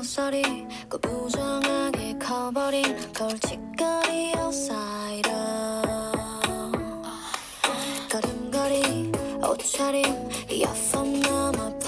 모서리 꾸부정하게 커버린 걸칫거리 outsider. 걸음걸이 옷차림 이어폰 넘어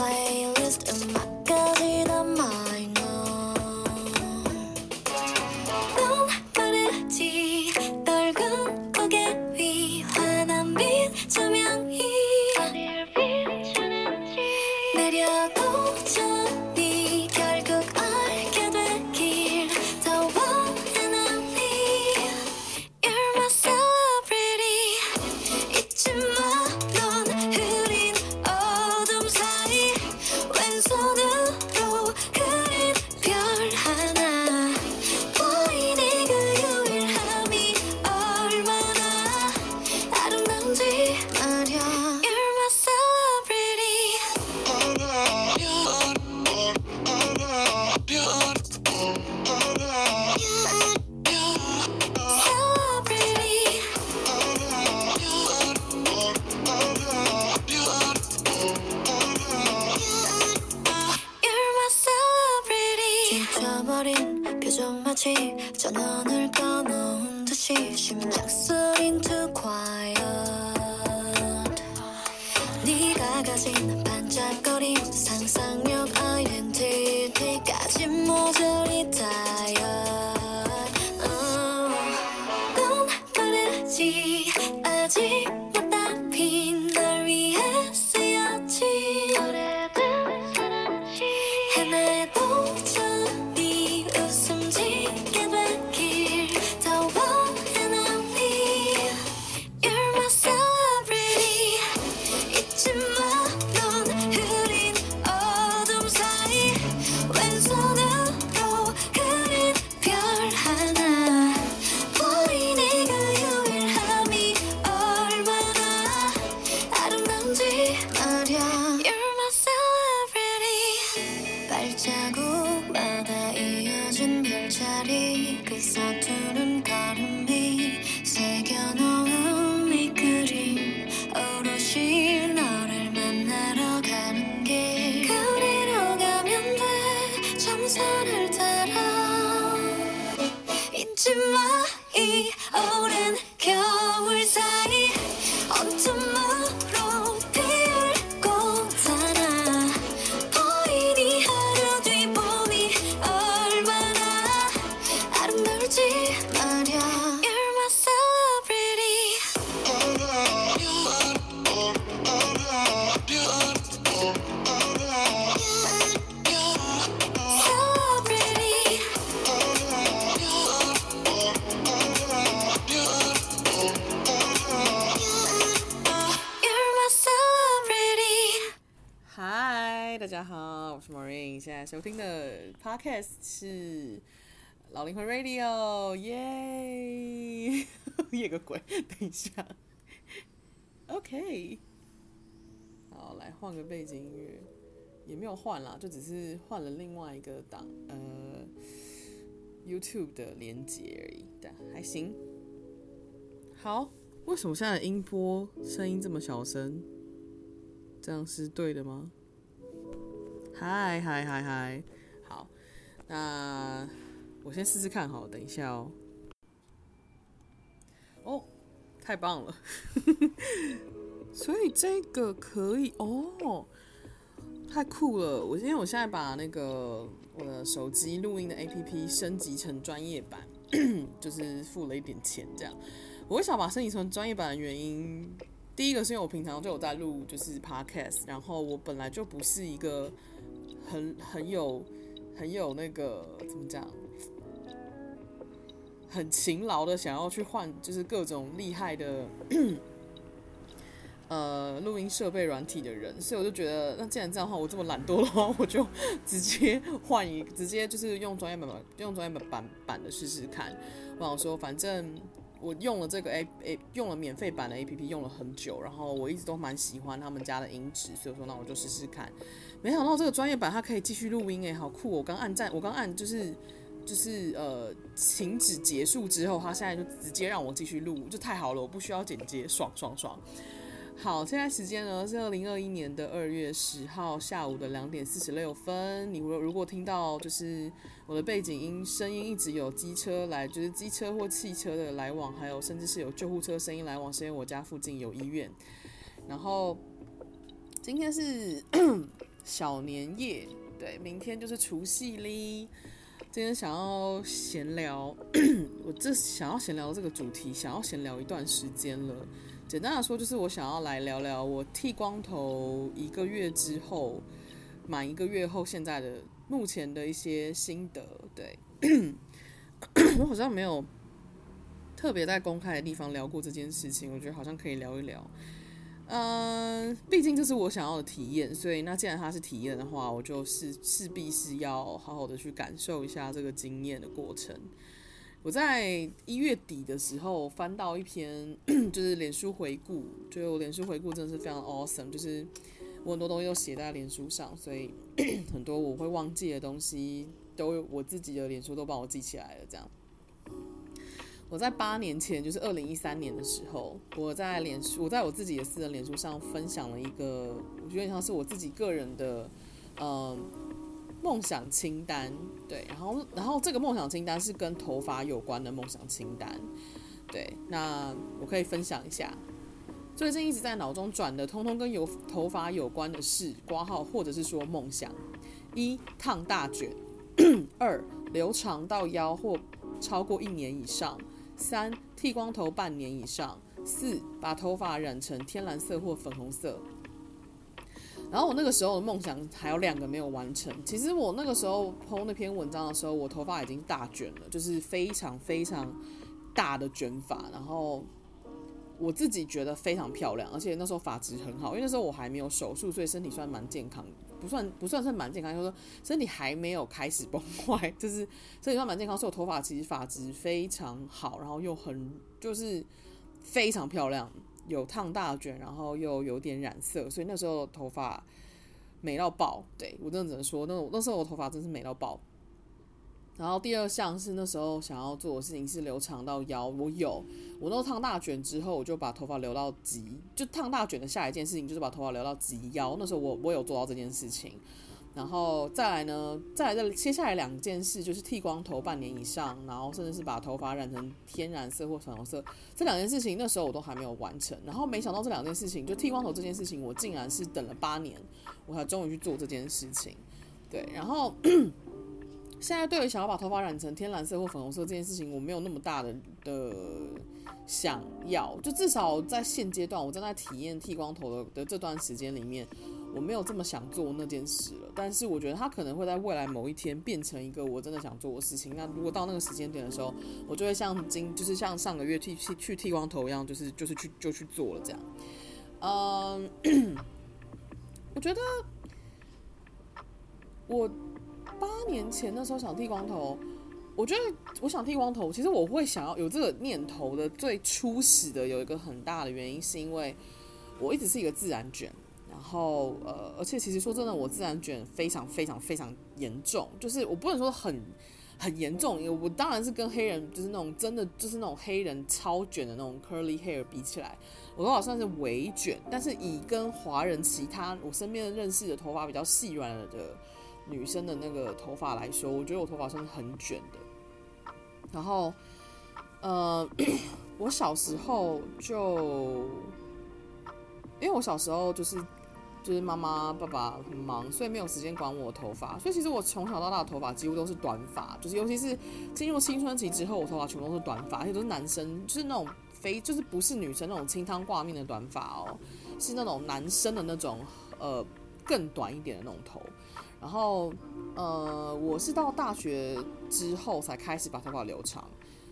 Podcast 是老灵魂 Radio，耶！耶个鬼，等一下，OK，好，来换个背景音乐，也没有换啦，就只是换了另外一个档，呃，YouTube 的连接而已，但还行。好，为什么现在音波声音这么小声？这样是对的吗？嗨嗨嗨嗨，好，那我先试试看，好，等一下哦。哦，太棒了，所以这个可以哦，太酷了！我因为我现在把那个我的手机录音的 APP 升级成专业版，就是付了一点钱这样。我想把升级成专业版的原因，第一个是因为我平常就有在录就是 podcast，然后我本来就不是一个很很有很有那个怎么讲，很勤劳的想要去换就是各种厉害的 呃录音设备软体的人，所以我就觉得那既然这样的话，我这么懒惰的话，我就直接换一直接就是用专业版本用专业版版版的试试看。我想说，反正。我用了这个 A A 用了免费版的 A P P 用了很久，然后我一直都蛮喜欢他们家的音质，所以说那我就试试看。没想到这个专业版它可以继续录音诶，好酷！我刚按赞，我刚按就是就是呃停止结束之后，它现在就直接让我继续录，就太好了，我不需要剪接，爽爽爽。好，现在时间呢是二零二一年的二月十号下午的两点四十六分。你如如果听到就是我的背景音声音一直有机车来，就是机车或汽车的来往，还有甚至是有救护车声音来往，是因为我家附近有医院。然后今天是 小年夜，对，明天就是除夕哩。今天想要闲聊，我这想要闲聊这个主题，想要闲聊一段时间了。简单的说，就是我想要来聊聊我剃光头一个月之后，满一个月后现在的目前的一些心得。对，我好像没有特别在公开的地方聊过这件事情，我觉得好像可以聊一聊。嗯，毕竟这是我想要的体验，所以那既然它是体验的话，我就是势必是要好好的去感受一下这个经验的过程。我在一月底的时候翻到一篇，就是脸书回顾，就脸书回顾真的是非常 awesome，就是我很多东西都写在脸书上，所以 很多我会忘记的东西，都我自己的脸书都帮我记起来了。这样，我在八年前，就是二零一三年的时候，我在脸书，我在我自己的私人脸书上分享了一个，我觉得像是我自己个人的，嗯。梦想清单，对，然后，然后这个梦想清单是跟头发有关的梦想清单，对，那我可以分享一下，最近一直在脑中转的，通通跟有头发有关的事，挂号或者是说梦想：一、烫大卷；二、留长到腰或超过一年以上；三、剃光头半年以上；四、把头发染成天蓝色或粉红色。然后我那个时候的梦想还有两个没有完成。其实我那个时候剖那篇文章的时候，我头发已经大卷了，就是非常非常大的卷发。然后我自己觉得非常漂亮，而且那时候发质很好，因为那时候我还没有手术，所以身体算蛮健康，不算不算是蛮健康，就是说身体还没有开始崩坏，就是身体算蛮健康。所以我头发其实发质非常好，然后又很就是非常漂亮。有烫大卷，然后又有点染色，所以那时候头发美到爆。对，我真的只能说，那那时候我头发真是美到爆。然后第二项是那时候想要做的事情是留长到腰，我有，我那时候烫大卷之后，我就把头发留到及，就烫大卷的下一件事情就是把头发留到及腰。那时候我我有做到这件事情。然后再来呢，再来再接下来两件事就是剃光头半年以上，然后甚至是把头发染成天然色或粉红色，这两件事情那时候我都还没有完成。然后没想到这两件事情，就剃光头这件事情，我竟然是等了八年，我才终于去做这件事情。对，然后 现在对于想要把头发染成天蓝色或粉红色这件事情，我没有那么大的的想要，就至少在现阶段，我正在体验剃光头的的这段时间里面。我没有这么想做那件事了，但是我觉得它可能会在未来某一天变成一个我真的想做的事情。那如果到那个时间点的时候，我就会像今就是像上个月剃剃去剃光头一样，就是就是去就去做了这样。嗯，我觉得我八年前那时候想剃光头，我觉得我想剃光头，其实我会想要有这个念头的最初始的有一个很大的原因，是因为我一直是一个自然卷。然后呃，而且其实说真的，我自然卷非常非常非常严重，就是我不能说很很严重，因为我当然是跟黑人就是那种真的就是那种黑人超卷的那种 curly hair 比起来，我都好像是微卷。但是以跟华人其他我身边认识的头发比较细软的女生的那个头发来说，我觉得我头发算是很卷的。然后呃，我小时候就因为我小时候就是。就是妈妈爸爸很忙，所以没有时间管我头发。所以其实我从小到大的头发几乎都是短发，就是尤其是进入青春期之后，我头发全部都是短发，而且都是男生，就是那种非就是不是女生那种清汤挂面的短发哦，是那种男生的那种呃更短一点的那种头。然后呃，我是到大学之后才开始把头发留长，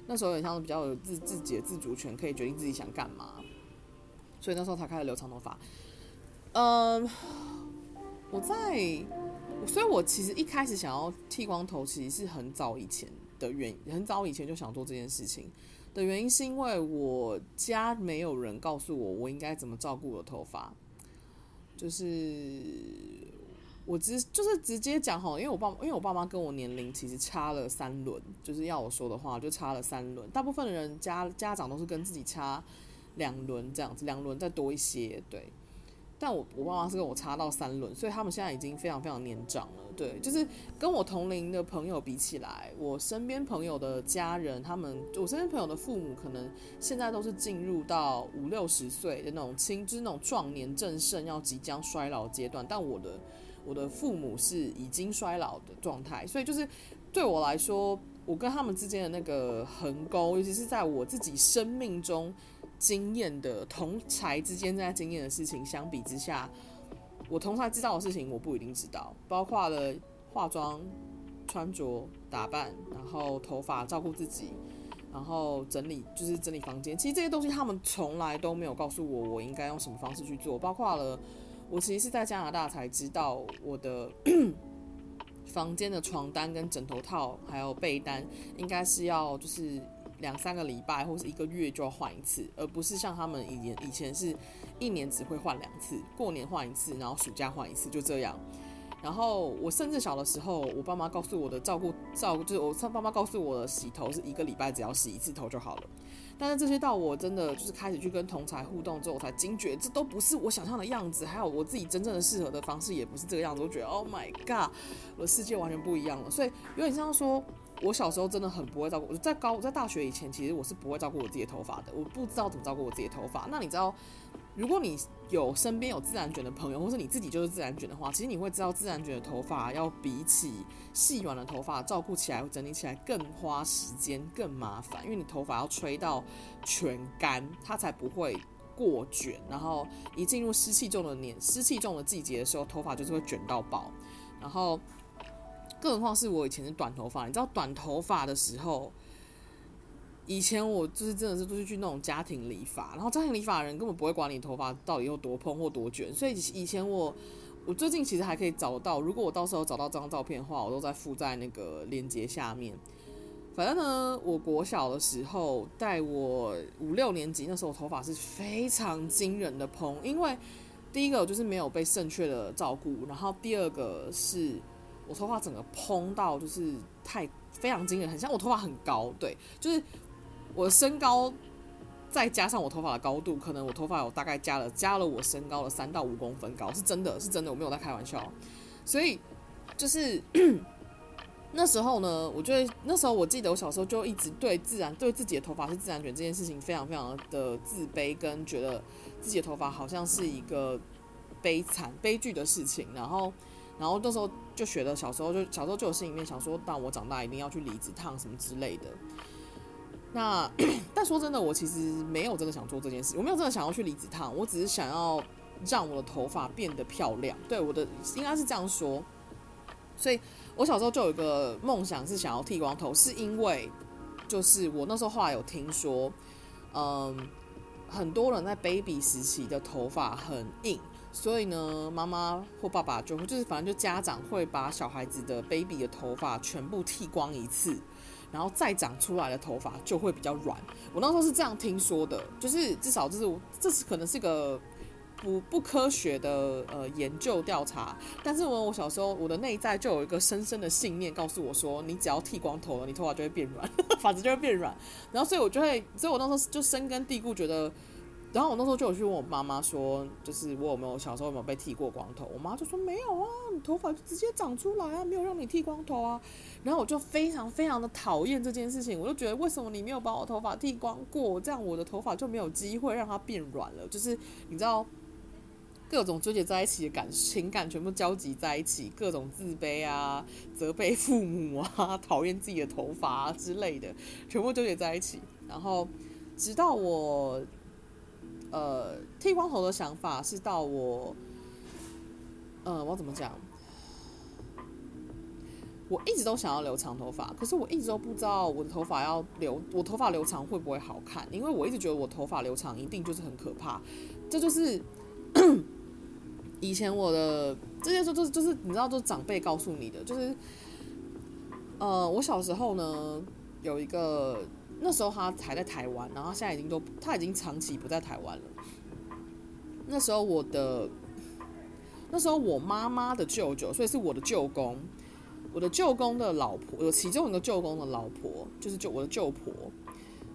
那时候有点像是比较有自自己的自主权，可以决定自己想干嘛，所以那时候才开始留长头发。嗯，我在，所以我其实一开始想要剃光头，其实是很早以前的原因，很早以前就想做这件事情的原因，是因为我家没有人告诉我我应该怎么照顾我的头发，就是我直就是直接讲哈，因为我爸因为我爸妈跟我年龄其实差了三轮，就是要我说的话就差了三轮，大部分的人家家长都是跟自己差。两轮这样子，两轮再多一些，对。但我我爸妈是跟我差到三轮，所以他们现在已经非常非常年长了。对，就是跟我同龄的朋友比起来，我身边朋友的家人，他们我身边朋友的父母，可能现在都是进入到五六十岁的那种青，就是那种壮年正盛，要即将衰老阶段。但我的我的父母是已经衰老的状态，所以就是对我来说，我跟他们之间的那个横沟，尤其是在我自己生命中。经验的同才之间在经验的事情相比之下，我同才知道的事情我不一定知道，包括了化妆、穿着、打扮，然后头发、照顾自己，然后整理就是整理房间。其实这些东西他们从来都没有告诉我我应该用什么方式去做。包括了我其实是在加拿大才知道我的 房间的床单跟枕头套还有被单应该是要就是。两三个礼拜或是一个月就要换一次，而不是像他们以前以前是一年只会换两次，过年换一次，然后暑假换一次，就这样。然后我甚至小的时候，我爸妈告诉我的照顾照顾，就是我爸妈告诉我的洗头是一个礼拜只要洗一次头就好了。但是这些到我真的就是开始去跟同才互动之后，我才惊觉这都不是我想象的样子，还有我自己真正的适合的方式也不是这个样子。我觉得 Oh my God，我的世界完全不一样了。所以有点像说。我小时候真的很不会照顾，我在高在大学以前，其实我是不会照顾我自己的头发的，我不知道怎么照顾我自己的头发。那你知道，如果你有身边有自然卷的朋友，或是你自己就是自然卷的话，其实你会知道自然卷的头发要比起细软的头发照顾起来、整理起来更花时间、更麻烦，因为你头发要吹到全干，它才不会过卷。然后一进入湿气重的年、湿气重的季节的时候，头发就是会卷到爆，然后。更何况是我以前是短头发，你知道短头发的时候，以前我就是真的是都是去那种家庭理发，然后家庭理发人根本不会管你头发到底有多蓬或多卷，所以以前我我最近其实还可以找到，如果我到时候找到这张照片的话，我都在附在那个链接下面。反正呢，我国小的时候，带我五六年级那时候，头发是非常惊人的蓬，因为第一个就是没有被正确的照顾，然后第二个是。我头发整个蓬到就是太非常惊人，很像我头发很高，对，就是我身高再加上我头发的高度，可能我头发有大概加了加了我身高的三到五公分高，是真的是真的，我没有在开玩笑。所以就是 那时候呢，我觉得那时候我记得我小时候就一直对自然对自己的头发是自然卷这件事情非常非常的自卑，跟觉得自己的头发好像是一个悲惨悲剧的事情，然后。然后那时候就学的，小时候就小时候就有心里面想说，当我长大一定要去离子烫什么之类的。那 但说真的，我其实没有真的想做这件事，我没有真的想要去离子烫，我只是想要让我的头发变得漂亮。对，我的应该是这样说。所以我小时候就有一个梦想是想要剃光头，是因为就是我那时候后来有听说，嗯，很多人在 baby 时期的头发很硬。所以呢，妈妈或爸爸就会，就是反正就家长会把小孩子的 baby 的头发全部剃光一次，然后再长出来的头发就会比较软。我那时候是这样听说的，就是至少就是我这是可能是个不不科学的呃研究调查。但是我我小时候我的内在就有一个深深的信念告诉我说，你只要剃光头了，你头发就会变软，发质就会变软。然后所以我就会，所以我那时候就深根蒂固觉得。然后我那时候就有去问我妈妈说，就是我有没有小时候有没有被剃过光头？我妈就说没有啊，你头发就直接长出来啊，没有让你剃光头啊。然后我就非常非常的讨厌这件事情，我就觉得为什么你没有把我头发剃光过？这样我的头发就没有机会让它变软了。就是你知道，各种纠结在一起的感情感全部交集在一起，各种自卑啊、责备父母啊、讨厌自己的头发啊之类的，全部纠结在一起。然后直到我。呃，剃光头的想法是到我，呃，我怎么讲？我一直都想要留长头发，可是我一直都不知道我的头发要留，我头发留长会不会好看？因为我一直觉得我头发留长一定就是很可怕。这就是 以前我的这些说，就是就是你知道，就是长辈告诉你的，就是呃，我小时候呢有一个。那时候他还在台湾，然后他现在已经都他已经长期不在台湾了。那时候我的，那时候我妈妈的舅舅，所以是我的舅公，我的舅公的老婆，有其中一个舅公的老婆，就是舅我的舅婆，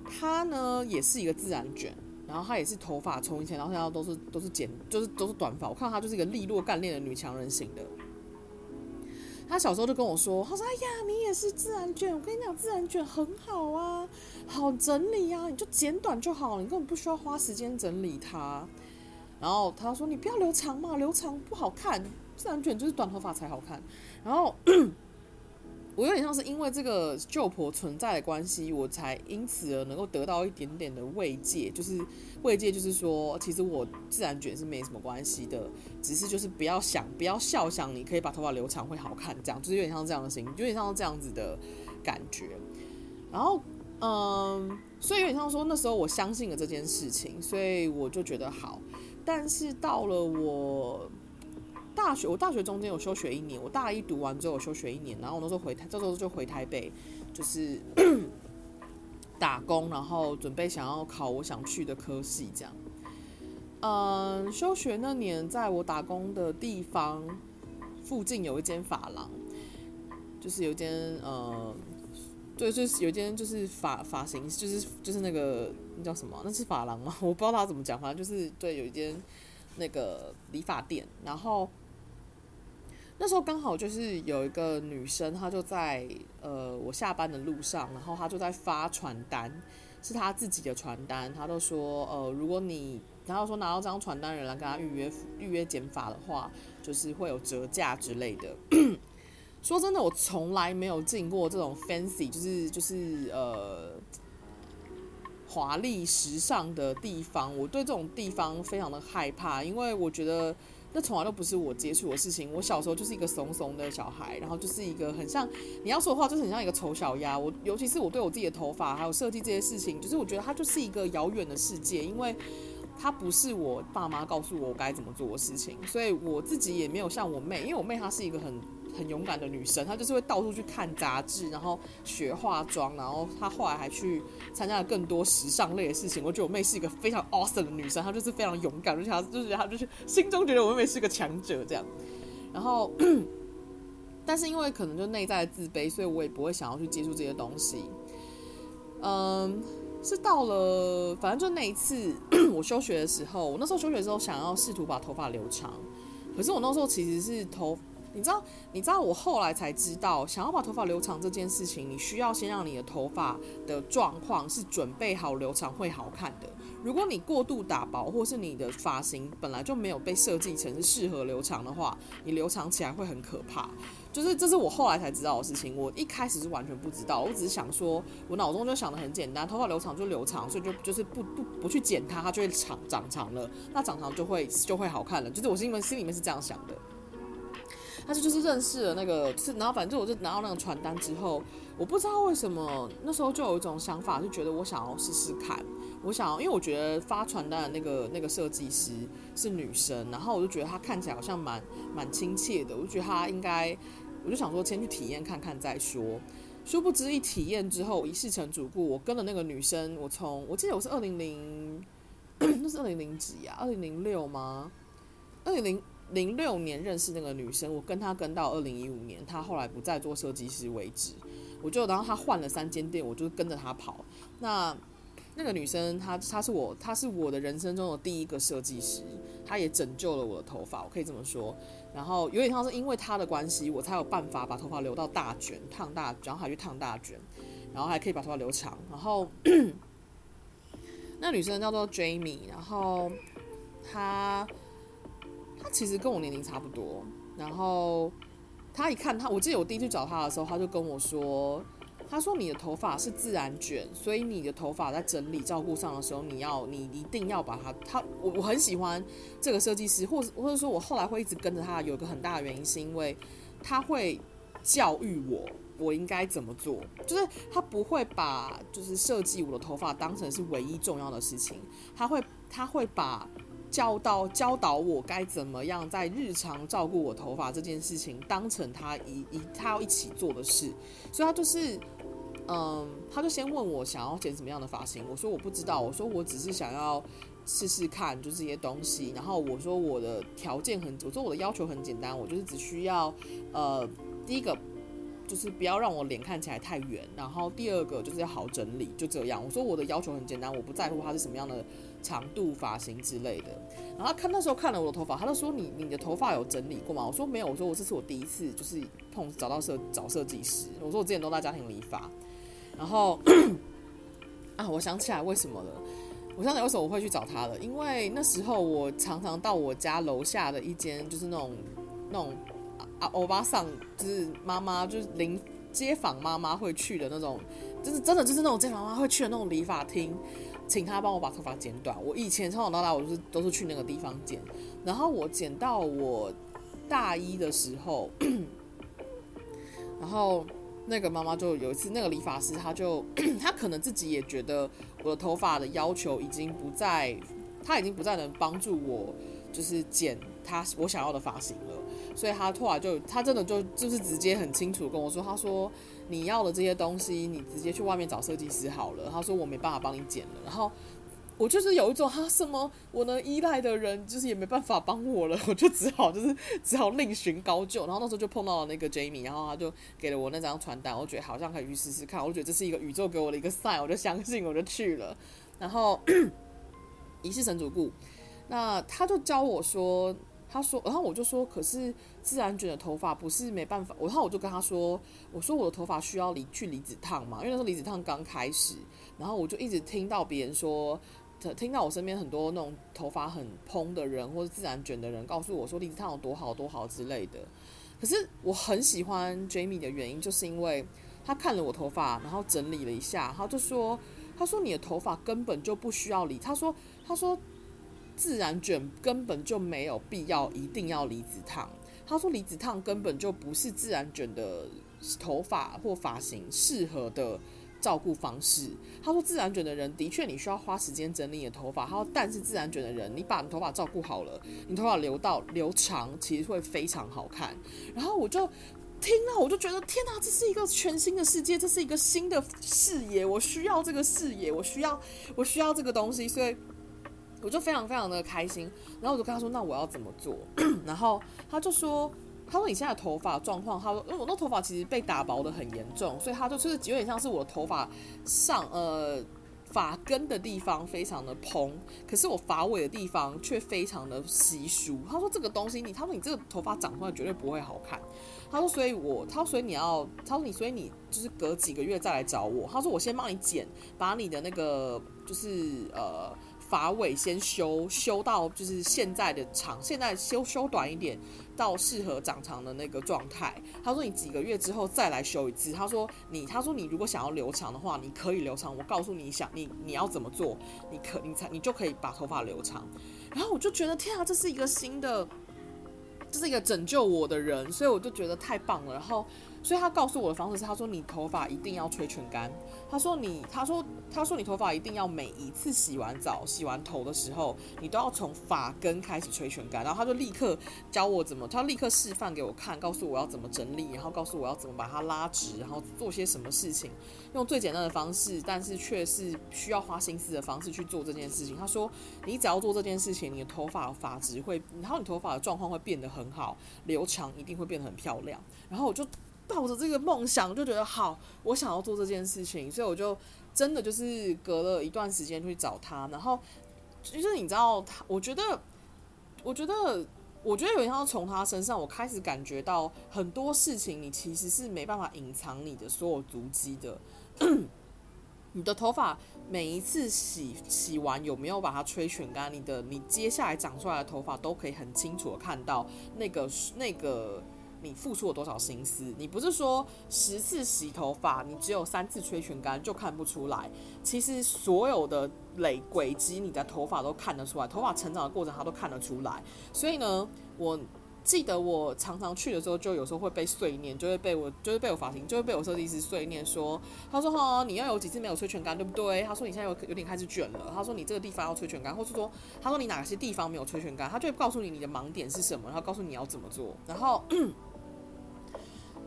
她呢也是一个自然卷，然后她也是头发从以前到现在都是都是剪，就是都是短发。我看她就是一个利落干练的女强人型的。他小时候就跟我说，他说：“哎呀，你也是自然卷，我跟你讲，自然卷很好啊，好整理啊，你就剪短就好了，你根本不需要花时间整理它。”然后他说：“你不要留长嘛，留长不好看，自然卷就是短头发才好看。”然后。我有点像是因为这个旧婆存在的关系，我才因此而能够得到一点点的慰藉，就是慰藉，就是说，其实我自然卷是没什么关系的，只是就是不要想，不要笑想你可以把头发留长会好看，这样就是有点像这样的心，有点像这样子的感觉。然后，嗯，所以有点像说那时候我相信了这件事情，所以我就觉得好。但是到了我。大学，我大学中间有休学一年，我大一读完之后我休学一年，然后我那时候回台，这时候就回台北，就是 打工，然后准备想要考我想去的科系，这样。嗯，休学那年，在我打工的地方附近有一间发廊，就是有一间呃，对，就是有一间就是发发型，就是就是那个那叫什么？那是发廊吗？我不知道他怎么讲，反正就是对，有一间那个理发店，然后。那时候刚好就是有一个女生，她就在呃我下班的路上，然后她就在发传单，是她自己的传单，她都说呃如果你然后说拿到这张传单人来跟她预约预约减法的话，就是会有折价之类的。说真的，我从来没有进过这种 fancy，就是就是呃华丽时尚的地方，我对这种地方非常的害怕，因为我觉得。那从来都不是我接触的事情。我小时候就是一个怂怂的小孩，然后就是一个很像你要说的话，就是很像一个丑小鸭。我尤其是我对我自己的头发还有设计这些事情，就是我觉得它就是一个遥远的世界，因为它不是我爸妈告诉我该怎么做的事情，所以我自己也没有像我妹，因为我妹她是一个很。很勇敢的女生，她就是会到处去看杂志，然后学化妆，然后她后来还去参加了更多时尚类的事情。我觉得我妹是一个非常 awesome 的女生，她就是非常勇敢，就是她就是她就是心中觉得我妹妹是个强者这样。然后，但是因为可能就内在的自卑，所以我也不会想要去接触这些东西。嗯，是到了反正就那一次我休学的时候，我那时候休学的时候想要试图把头发留长，可是我那时候其实是头。你知道，你知道，我后来才知道，想要把头发留长这件事情，你需要先让你的头发的状况是准备好留长会好看的。如果你过度打薄，或是你的发型本来就没有被设计成是适合留长的话，你留长起来会很可怕。就是这是我后来才知道的事情，我一开始是完全不知道，我只是想说，我脑中就想得很简单，头发留长就留长，所以就就是不不不去剪它，它就会长长长了，那长长就会就会好看了。就是我是因为心里面是这样想的。他是就是认识了那个，是然后反正我就拿到那个传单之后，我不知道为什么那时候就有一种想法，就觉得我想要试试看，我想要，因为我觉得发传单的那个那个设计师是女生，然后我就觉得她看起来好像蛮蛮亲切的，我就觉得她应该，我就想说先去体验看看再说。殊不知一体验之后一试成主顾，我跟了那个女生，我从我记得我是二零零，那是二零零几啊？二零零六吗？二零零。零六年认识那个女生，我跟她跟到二零一五年，她后来不再做设计师为止，我就然后她换了三间店，我就跟着她跑。那那个女生她她是我她是我的人生中的第一个设计师，她也拯救了我的头发，我可以这么说。然后有点像是因为她的关系，我才有办法把头发留到大卷烫大，然后还去烫大卷，然后还可以把头发留长。然后 那女生叫做 Jamie，然后她。他其实跟我年龄差不多，然后他一看他，我记得我第一次找他的时候，他就跟我说：“他说你的头发是自然卷，所以你的头发在整理照顾上的时候，你要你一定要把它。他我我很喜欢这个设计师，或者或者说我后来会一直跟着他，有一个很大的原因是因为他会教育我我应该怎么做，就是他不会把就是设计我的头发当成是唯一重要的事情，他会他会把。”教导教导我该怎么样在日常照顾我头发这件事情当成他一一他要一起做的事，所以他就是，嗯，他就先问我想要剪什么样的发型，我说我不知道，我说我只是想要试试看，就这些东西，然后我说我的条件很，我说我的要求很简单，我就是只需要，呃，第一个就是不要让我脸看起来太圆，然后第二个就是要好整理，就这样。我说我的要求很简单，我不在乎它是什么样的长度、发型之类的。然后他看那时候看了我的头发，他就说你你的头发有整理过吗？我说没有，我说我这是我第一次就是碰找到设找设计师。我说我之前都在家庭理发。然后 啊，我想起来为什么了？我想起来为什么我会去找他了？因为那时候我常常到我家楼下的一间就是那种那种。啊，欧巴桑就是妈妈，就是邻街坊妈妈会去的那种，就是真的就是那种街坊妈妈会去的那种理发厅，请他帮我把头发剪短。我以前从小到大，我就是都是去那个地方剪。然后我剪到我大一的时候，然后那个妈妈就有一次，那个理发师他就他可能自己也觉得我的头发的要求已经不再，他已经不再能帮助我，就是剪他我想要的发型了。所以他后来就，他真的就就是直接很清楚跟我说，他说你要的这些东西，你直接去外面找设计师好了。他说我没办法帮你剪了。然后我就是有一种，他什么我能依赖的人，就是也没办法帮我了，我就只好就是只好另寻高就。然后那时候就碰到了那个 Jamie，然后他就给了我那张传单，我觉得好像可以去试试看。我觉得这是一个宇宙给我的一个 sign，我就相信，我就去了。然后 一世神主顾，那他就教我说。他说，然后我就说，可是自然卷的头发不是没办法。然后我就跟他说，我说我的头发需要离去离子烫嘛，因为那时候离子烫刚开始。然后我就一直听到别人说，听到我身边很多那种头发很蓬的人或者自然卷的人告诉我说离子烫有多好多好之类的。可是我很喜欢 Jamie 的原因，就是因为他看了我头发，然后整理了一下，他就说，他说你的头发根本就不需要理。他说，他说。自然卷根本就没有必要一定要离子烫。他说离子烫根本就不是自然卷的头发或发型适合的照顾方式。他说自然卷的人的确你需要花时间整理你的头发。他说但是自然卷的人，你把你头发照顾好了，你头发留到留长，其实会非常好看。然后我就听了，我就觉得天哪，这是一个全新的世界，这是一个新的视野。我需要这个视野，我需要我需要这个东西，所以。我就非常非常的开心，然后我就跟他说：“那我要怎么做？” 然后他就说：“他说你现在头发状况，他说因为我那头发其实被打薄的很严重，所以他就就是有点像是我头发上呃发根的地方非常的蓬，可是我发尾的地方却非常的稀疏。他说这个东西你，他说你这个头发长出来绝对不会好看。他说所以我，他说所以你要，他说你所以你就是隔几个月再来找我。他说我先帮你剪，把你的那个就是呃。”发尾先修修到就是现在的长，现在修修短一点到适合长长的那个状态。他说你几个月之后再来修一次。他说你他说你如果想要留长的话，你可以留长。我告诉你想你你要怎么做，你可你才你就可以把头发留长。然后我就觉得天啊，这是一个新的，这是一个拯救我的人，所以我就觉得太棒了。然后。所以他告诉我的方式是，他说你头发一定要吹全干。他说你，他说他说你头发一定要每一次洗完澡、洗完头的时候，你都要从发根开始吹全干。然后他就立刻教我怎么，他立刻示范给我看，告诉我要怎么整理，然后告诉我要怎么把它拉直，然后做些什么事情，用最简单的方式，但是却是需要花心思的方式去做这件事情。他说你只要做这件事情，你的头发发质会，然后你头发的状况会变得很好，留长一定会变得很漂亮。然后我就。抱着这个梦想，就觉得好，我想要做这件事情，所以我就真的就是隔了一段时间去找他，然后就是你知道他，我觉得，我觉得，我觉得有点像从他身上，我开始感觉到很多事情，你其实是没办法隐藏你的所有足迹的。你的头发每一次洗洗完有没有把它吹全干，你的你接下来长出来的头发都可以很清楚的看到那个那个。你付出了多少心思？你不是说十次洗头发，你只有三次吹全干就看不出来？其实所有的累轨迹，你的头发都看得出来，头发成长的过程它都看得出来。所以呢，我记得我常常去的时候，就有时候会被碎念，就会被我，就会被我发型，就会被我设计师碎念说，他说哈，你要有几次没有吹全干，对不对？他说你现在有有点开始卷了，他说你这个地方要吹全干，或是说，他说你哪些地方没有吹全干，他就会告诉你你的盲点是什么，然后告诉你要怎么做，然后。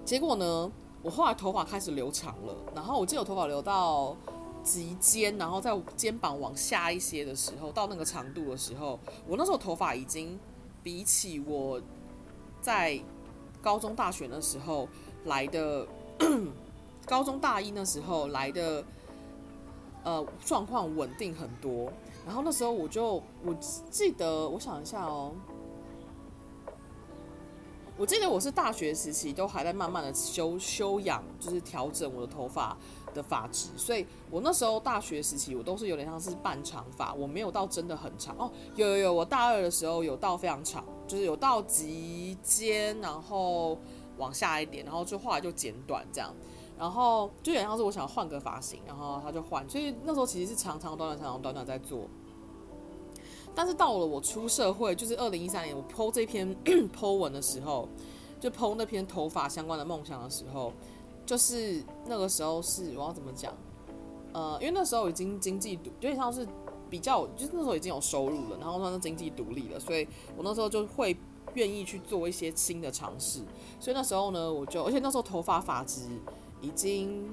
结果呢，我后来头发开始留长了，然后我记得我头发留到及肩，然后在肩膀往下一些的时候，到那个长度的时候，我那时候头发已经比起我在高中大学的时候来的 高中大一那时候来的，呃，状况稳定很多。然后那时候我就我记得，我想一下哦。我记得我是大学时期都还在慢慢的修修养，就是调整我的头发的发质，所以我那时候大学时期我都是有点像是半长发，我没有到真的很长哦。有有有，我大二的时候有到非常长，就是有到及肩，然后往下一点，然后就后来就剪短这样，然后就有点像是我想换个发型，然后他就换，所以那时候其实是长长短短长长短短在做。但是到了我出社会，就是二零一三年，我剖这篇 剖文的时候，就剖那篇头发相关的梦想的时候，就是那个时候是我要怎么讲？呃，因为那时候已经经济独，有点像是比较，就是那时候已经有收入了，然后算是经济独立了，所以我那时候就会愿意去做一些新的尝试。所以那时候呢，我就，而且那时候头发发质已经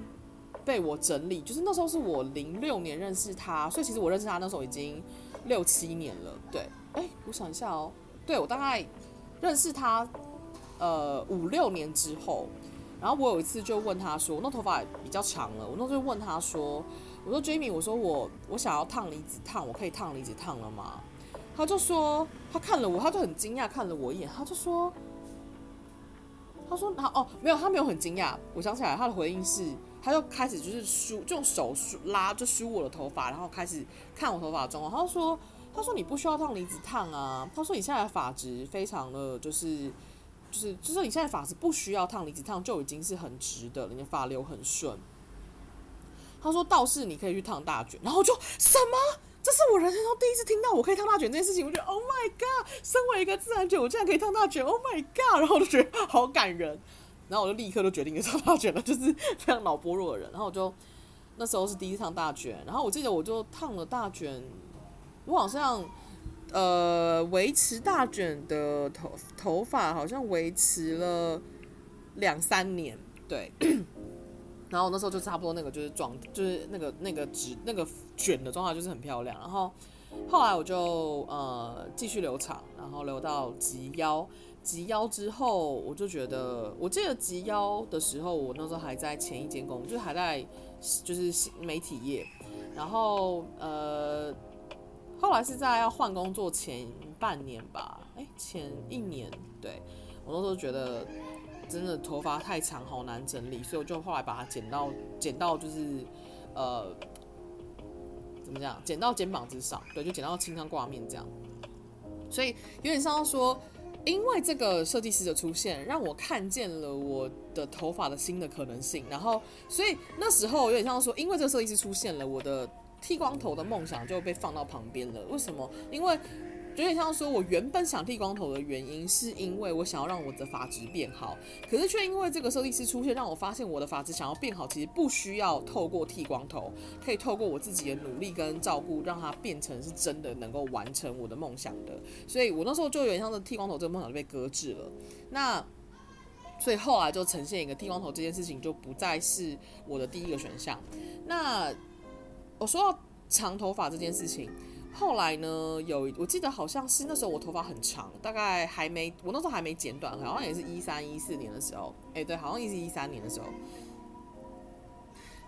被我整理，就是那时候是我零六年认识他，所以其实我认识他那时候已经。六七年了，对，哎、我想一下哦，对，我大概认识他，呃，五六年之后，然后我有一次就问他说，我那头发比较长了，我那时候就问他说，我说 Jamie，我说我我想要烫离子烫，我可以烫离子烫了吗？他就说，他看了我，他就很惊讶看了我一眼，他就说，他说他哦，没有，他没有很惊讶，我想起来他的回应是。他就开始就是梳，就用手梳拉，就梳我的头发，然后开始看我头发的状况。他说：“他说你不需要烫离子烫啊。他说你现在的发质非常的，就是就是就是你现在发质不需要烫离子烫就已经是很直的，你的发流很顺。他说倒是你可以去烫大卷，然后就什么？这是我人生中第一次听到我可以烫大卷这件事情。我觉得 Oh my God，身为一个自然卷，我竟然可以烫大卷，Oh my God，然后我就觉得好感人。”然后我就立刻就决定要烫大卷了，就是非常脑波弱的人。然后我就那时候是第一次烫大卷，然后我记得我就烫了大卷，我好像呃维持大卷的头头发好像维持了两三年，对。然后那时候就差不多那个就是状，就是那个那个直那个卷的状态就是很漂亮。然后后来我就呃继续留长，然后留到及腰。及腰之后，我就觉得，我记得及腰的时候，我那时候还在前一间公司，就是还在就是媒体业，然后呃，后来是在要换工作前半年吧，哎、前一年，对，我那时候觉得真的头发太长，好难整理，所以我就后来把它剪到剪到就是呃，怎么讲，剪到肩膀之上，对，就剪到清汤挂面这样，所以有点像说。因为这个设计师的出现，让我看见了我的头发的新的可能性。然后，所以那时候有点像说，因为这个设计师出现了，我的剃光头的梦想就被放到旁边了。为什么？因为。有点像说，我原本想剃光头的原因，是因为我想要让我的发质变好，可是却因为这个设计师出现，让我发现我的发质想要变好，其实不需要透过剃光头，可以透过我自己的努力跟照顾，让它变成是真的能够完成我的梦想的。所以我那时候就有点像是剃光头这个梦想就被搁置了。那所以后来就呈现一个剃光头这件事情就不再是我的第一个选项。那我说到长头发这件事情。后来呢，有我记得好像是那时候我头发很长，大概还没我那时候还没剪短，好像也是一三一四年的时候，哎、对，好像也是一三年的时候，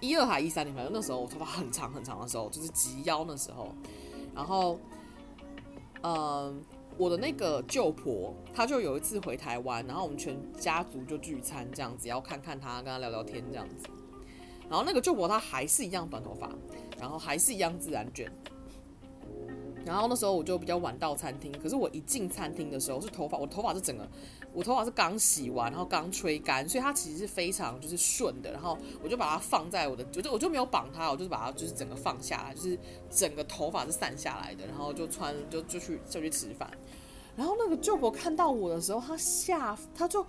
一二还一三年，反正那时候我头发很长很长的时候，就是及腰那时候，然后，嗯，我的那个舅婆，她就有一次回台湾，然后我们全家族就聚餐这样子，要看看她，跟她聊聊天这样子，然后那个舅婆她还是一样短头发，然后还是一样自然卷。然后那时候我就比较晚到餐厅，可是我一进餐厅的时候，是头发，我头发是整个，我头发是刚洗完，然后刚吹干，所以它其实是非常就是顺的。然后我就把它放在我的，我就我就没有绑它，我就是把它就是整个放下来，就是整个头发是散下来的，然后就穿就就去就去吃饭。然后那个舅婆看到我的时候，她吓，她就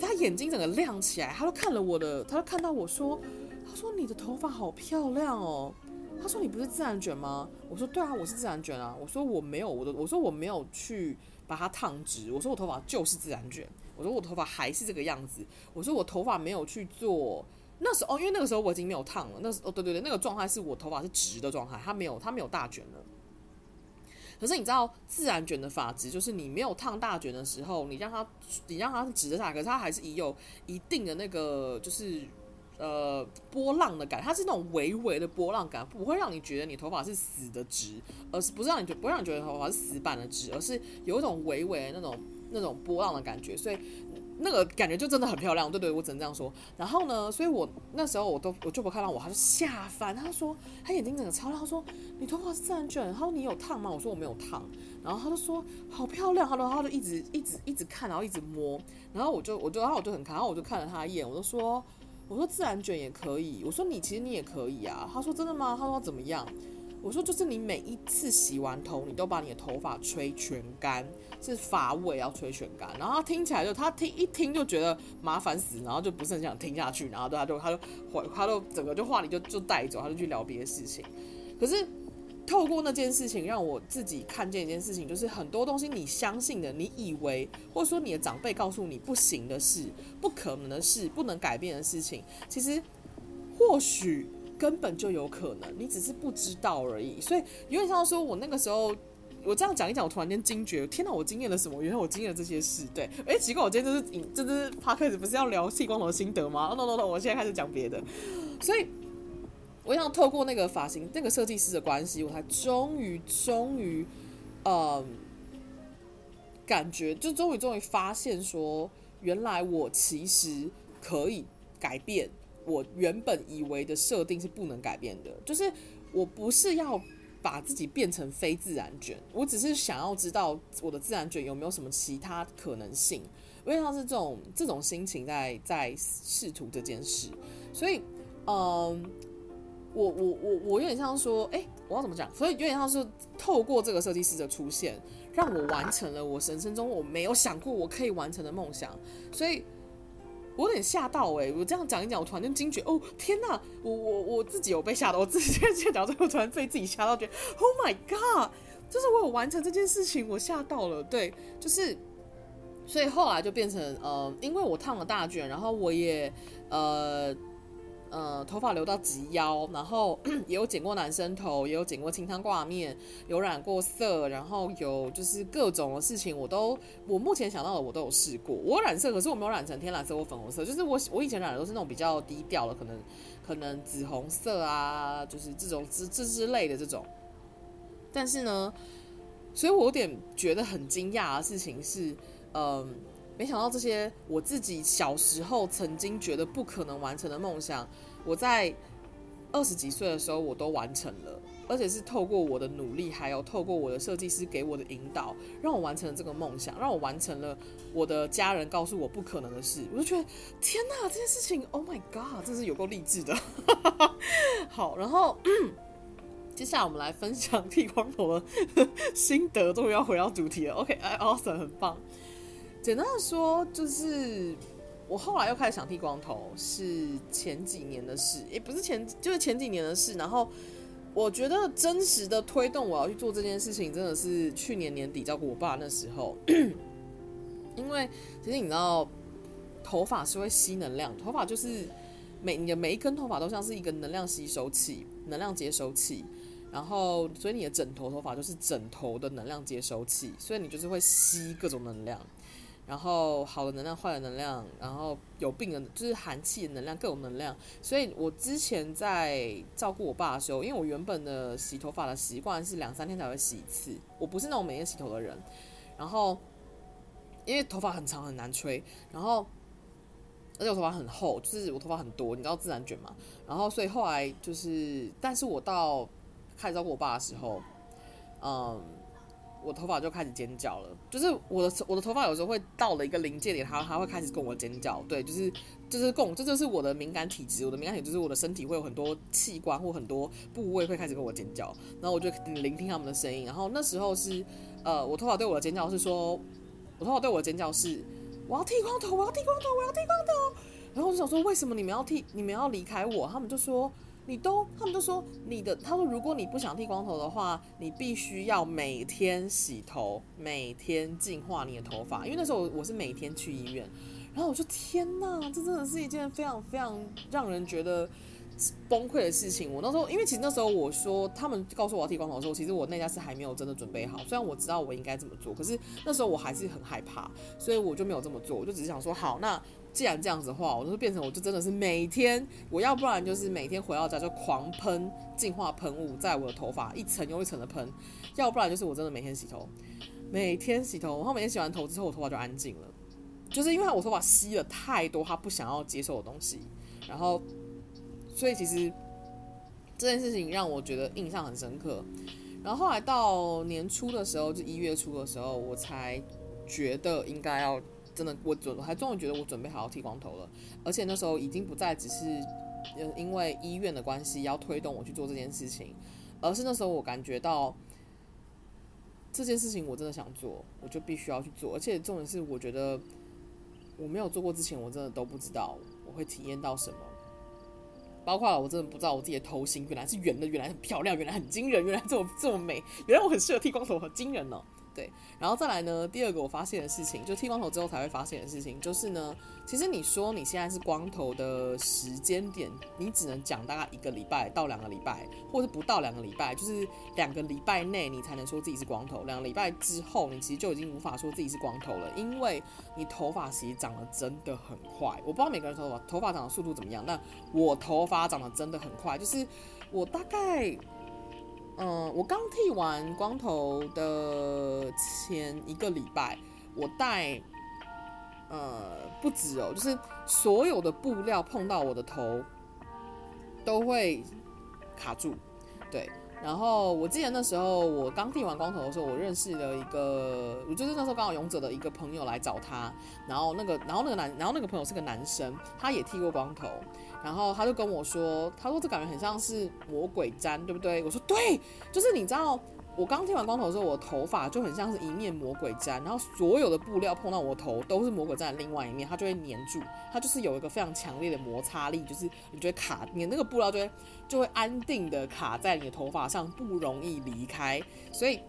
她眼睛整个亮起来，她就看了我的，她就看到我说，她说你的头发好漂亮哦。他说：“你不是自然卷吗？”我说：“对啊，我是自然卷啊。”我说：“我没有，我的我说我没有去把它烫直。我说我头发就是自然卷。我说我头发还是这个样子。我说我头发没有去做那时候，因为那个时候我已经没有烫了。那时哦，对对对，那个状态是我头发是直的状态，它没有它没有大卷了。可是你知道，自然卷的发质就是你没有烫大卷的时候，你让它你让它直的下来，可是它还是已有一定的那个就是。呃波浪的感，它是那种微微的波浪感，不会让你觉得你头发是死的直，而是不是让你觉不会让你觉得头发是死板的直，而是有一种微微的那种那种波浪的感觉，所以。那个感觉就真的很漂亮，对对，我只能这样说。然后呢，所以我那时候我都我就不看到我，他就吓翻。他说他眼睛整个超亮，他说你头发是自然卷，然后你有烫吗？我说我没有烫。然后他就说好漂亮，他说他就一直一直一直看，然后一直摸。然后我就我就然后我就很看，然后我就看了他一眼，我就说我说自然卷也可以，我说你其实你也可以啊。他说真的吗？他说怎么样？我说就是你每一次洗完头，你都把你的头发吹全干，是发尾要吹全干。然后他听起来就他听一听就觉得麻烦死，然后就不是很想听下去，然后对他就他就他就整个就话题就就带走，他就去聊别的事情。可是透过那件事情，让我自己看见一件事情，就是很多东西你相信的，你以为或者说你的长辈告诉你不行的事、不可能的事、不能改变的事情，其实或许。根本就有可能，你只是不知道而已。所以有点像说，我那个时候，我这样讲一讲，我突然间惊觉，天哪，我经验了什么？原来我经验了这些事。对，哎，奇怪，我今天就是影，这是 p o d 不是要聊剃光头的心得吗？No No No，我现在开始讲别的。所以，我想透过那个发型、那个设计师的关系，我才终于、终于，嗯，感觉就终于、终于发现说，原来我其实可以改变。我原本以为的设定是不能改变的，就是我不是要把自己变成非自然卷，我只是想要知道我的自然卷有没有什么其他可能性，因为他是这种这种心情在在试图这件事，所以，嗯，我我我我有点像说，哎、我要怎么讲？所以有点像是透过这个设计师的出现，让我完成了我人生中我没有想过我可以完成的梦想，所以。我有点吓到哎、我这样讲一讲，我突然间惊觉哦，天哪！我我我自己有被吓到，我自己 现在讲之后，突然被自己吓到，觉得 Oh my God！就是我有完成这件事情，我吓到了。对，就是，所以后来就变成呃，因为我烫了大卷，然后我也呃。呃，头发留到及腰，然后 也有剪过男生头，也有剪过清汤挂面，有染过色，然后有就是各种的事情，我都我目前想到的我都有试过。我染色，可是我没有染成天蓝色或粉红色，就是我我以前染的都是那种比较低调的，可能可能紫红色啊，就是这种之之之类的这种。但是呢，所以我有点觉得很惊讶的事情是，嗯、没想到这些我自己小时候曾经觉得不可能完成的梦想，我在二十几岁的时候我都完成了，而且是透过我的努力，还有透过我的设计师给我的引导，让我完成了这个梦想，让我完成了我的家人告诉我不可能的事。我就觉得天哪，这件事情，Oh my God，真是有够励志的。好，然后 接下来我们来分享剃光头的 心得，终于要回到主题了。OK，Awesome，很棒。简单的说，就是我后来又开始想剃光头，是前几年的事，也不是前，就是前几年的事。然后我觉得真实的推动我要去做这件事情，真的是去年年底照顾我爸那时候。因为其实你知道，头发是会吸能量，头发就是每你的每一根头发都像是一个能量吸收器、能量接收器。然后，所以你的枕头头发就是枕头的能量接收器，所以你就是会吸各种能量。然后好的能量，坏的能量，然后有病的，就是寒气的能量，各种能量。所以我之前在照顾我爸的时候，因为我原本的洗头发的习惯是两三天才会洗一次，我不是那种每天洗头的人。然后因为头发很长很难吹，然后而且我头发很厚，就是我头发很多，你知道自然卷嘛。然后所以后来就是，但是我到开始照顾我爸的时候，嗯。我头发就开始尖叫了，就是我的我的头发有时候会到了一个临界点，它它会开始跟我尖叫，对，就是就是共这就是我的敏感体质，我的敏感体质就是我的身体会有很多器官或很多部位会开始跟我尖叫，然后我就聆听他们的声音，然后那时候是呃我头发对我的尖叫是说，我头发对我的尖叫是我要剃光头，我要剃光头，我要剃光头，然后我就想说为什么你们要剃，你们要离开我，他们就说。你都，他们都说你的，他说如果你不想剃光头的话，你必须要每天洗头，每天净化你的头发。因为那时候我是每天去医院，然后我说天哪，这真的是一件非常非常让人觉得崩溃的事情。我那时候，因为其实那时候我说他们告诉我要剃光头的时候，其实我那家是还没有真的准备好。虽然我知道我应该这么做，可是那时候我还是很害怕，所以我就没有这么做。我就只是想说，好，那既然这样子的话，我就变成我就真的是每天，我要不然就是每天回到家就狂喷净化喷雾在我的头发一层又一层的喷，要不然就是我真的每天洗头，每天洗头，然后每天洗完头之后我头发就安静了，就是因为我头发吸了太多他不想要接受的东西，然后所以其实这件事情让我觉得印象很深刻，然后后来到年初的时候，就一月初的时候，我才觉得应该要。真的，我准还终于觉得我准备好要剃光头了，而且那时候已经不再只是，因为医院的关系要推动我去做这件事情，而是那时候我感觉到这件事情我真的想做，我就必须要去做，而且重点是我觉得我没有做过之前，我真的都不知道我会体验到什么，包括我真的不知道我自己的头型原来是圆的，原来很漂亮，原来很惊人，原来这么这么美，原来我很适合剃光头，好惊人哦。对，然后再来呢，第二个我发现的事情，就剃光头之后才会发现的事情，就是呢，其实你说你现在是光头的时间点，你只能讲大概一个礼拜到两个礼拜，或是不到两个礼拜，就是两个礼拜内你才能说自己是光头，两个礼拜之后你其实就已经无法说自己是光头了，因为你头发其实长得真的很快，我不知道每个人头发头发长的速度怎么样，但我头发长得真的很快，就是我大概。嗯，我刚剃完光头的前一个礼拜，我戴，呃，不止哦，就是所有的布料碰到我的头都会卡住，对。然后我记得那时候我刚剃完光头的时候，我认识了一个，我就是那时候刚好勇者的一个朋友来找他，然后那个，然后那个男，然后那个朋友是个男生，他也剃过光头，然后他就跟我说，他说这感觉很像是魔鬼毡，对不对？我说对，就是你知道。我刚剃完光头的时候，我头发就很像是一面魔鬼毡，然后所有的布料碰到我头都是魔鬼毡的另外一面，它就会粘住，它就是有一个非常强烈的摩擦力，就是你觉得卡，你那个布料就会就会安定的卡在你的头发上，不容易离开。所以，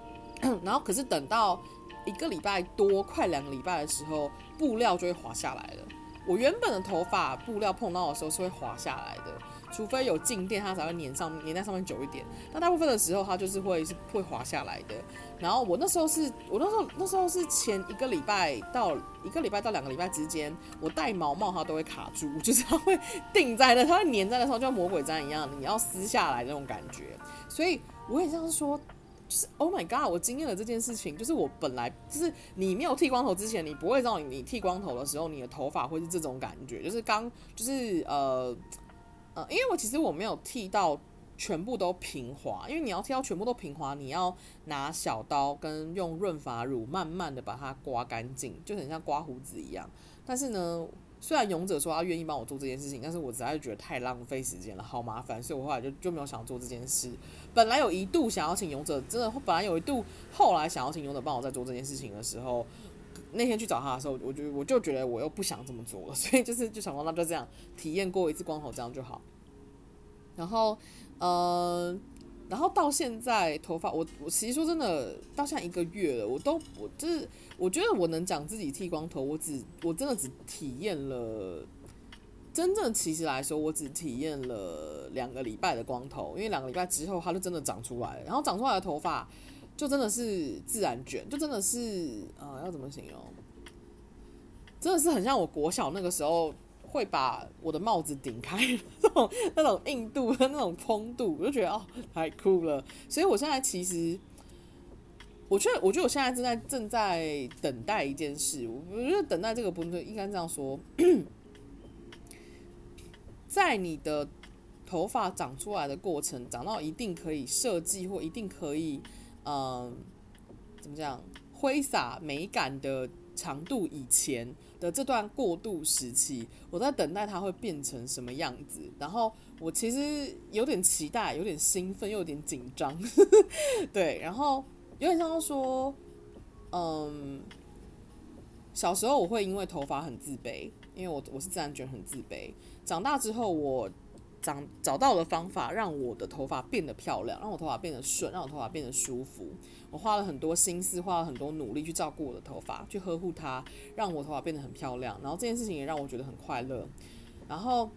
然后可是等到一个礼拜多，快两个礼拜的时候，布料就会滑下来了。我原本的头发布料碰到的时候是会滑下来的。除非有静电，它才会粘上粘在上面久一点。但大部分的时候，它就是会是会滑下来的。然后我那时候是我那时候那时候是前一个礼拜到一个礼拜到两个礼拜之间，我戴毛帽它都会卡住，就是它会定在那，它会粘在那时候，就像魔鬼毡一样，你要撕下来那种感觉。所以我也像是说，就是 Oh my God，我经验了这件事情，就是我本来就是你没有剃光头之前，你不会知道你剃光头的时候，你的头发会是这种感觉，就是刚就是呃。因为我其实我没有剃到全部都平滑，因为你要剃到全部都平滑，你要拿小刀跟用润发乳慢慢的把它刮干净，就很像刮胡子一样。但是呢，虽然勇者说他愿意帮我做这件事情，但是我实在是觉得太浪费时间了，好麻烦，所以我后来就就没有想做这件事。本来有一度想要请勇者，真的本来有一度，后来想要请勇者帮我在做这件事情的时候，那天去找他的时候，我就我就觉得我又不想这么做了，所以就是就想说那就这样体验过一次光头，这样就好。然后，呃，然后到现在头发，我我其实说真的，到现在一个月了，我都我就是我觉得我能讲自己剃光头，我只我真的只体验了，真正其实来说，我只体验了两个礼拜的光头，因为两个礼拜之后它就真的长出来了，然后长出来的头发就真的是自然卷，就真的是呃要怎么形容，真的是很像我国小那个时候。会把我的帽子顶开，那种那种硬度和那种蓬度，我就觉得哦，太酷了。所以我现在其实，我觉得，我觉得我现在正在正在等待一件事。我觉得等待这个不对，应该这样说，在你的头发长出来的过程，长到一定可以设计或一定可以，嗯、怎么讲，挥洒美感的长度以前。的这段过渡时期，我在等待它会变成什么样子。然后我其实有点期待，有点兴奋，又有点紧张。对，然后有点像说，嗯，小时候我会因为头发很自卑，因为我我是自然卷，很自卑。长大之后，我长找到了方法，让我的头发变得漂亮，让我头发变得顺，让我头发变得舒服。我花了很多心思，花了很多努力去照顾我的头发，去呵护它，让我头发变得很漂亮。然后这件事情也让我觉得很快乐。然后，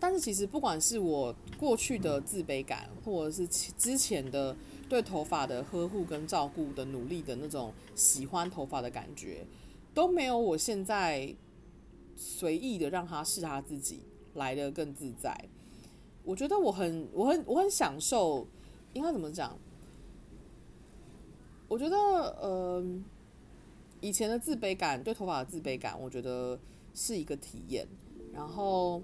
但是其实不管是我过去的自卑感，或者是之前的对头发的呵护跟照顾的努力的那种喜欢头发的感觉，都没有我现在随意的让他是他自己来的更自在。我觉得我很我很我很享受，应该怎么讲？我觉得呃，以前的自卑感，对头发的自卑感，我觉得是一个体验。然后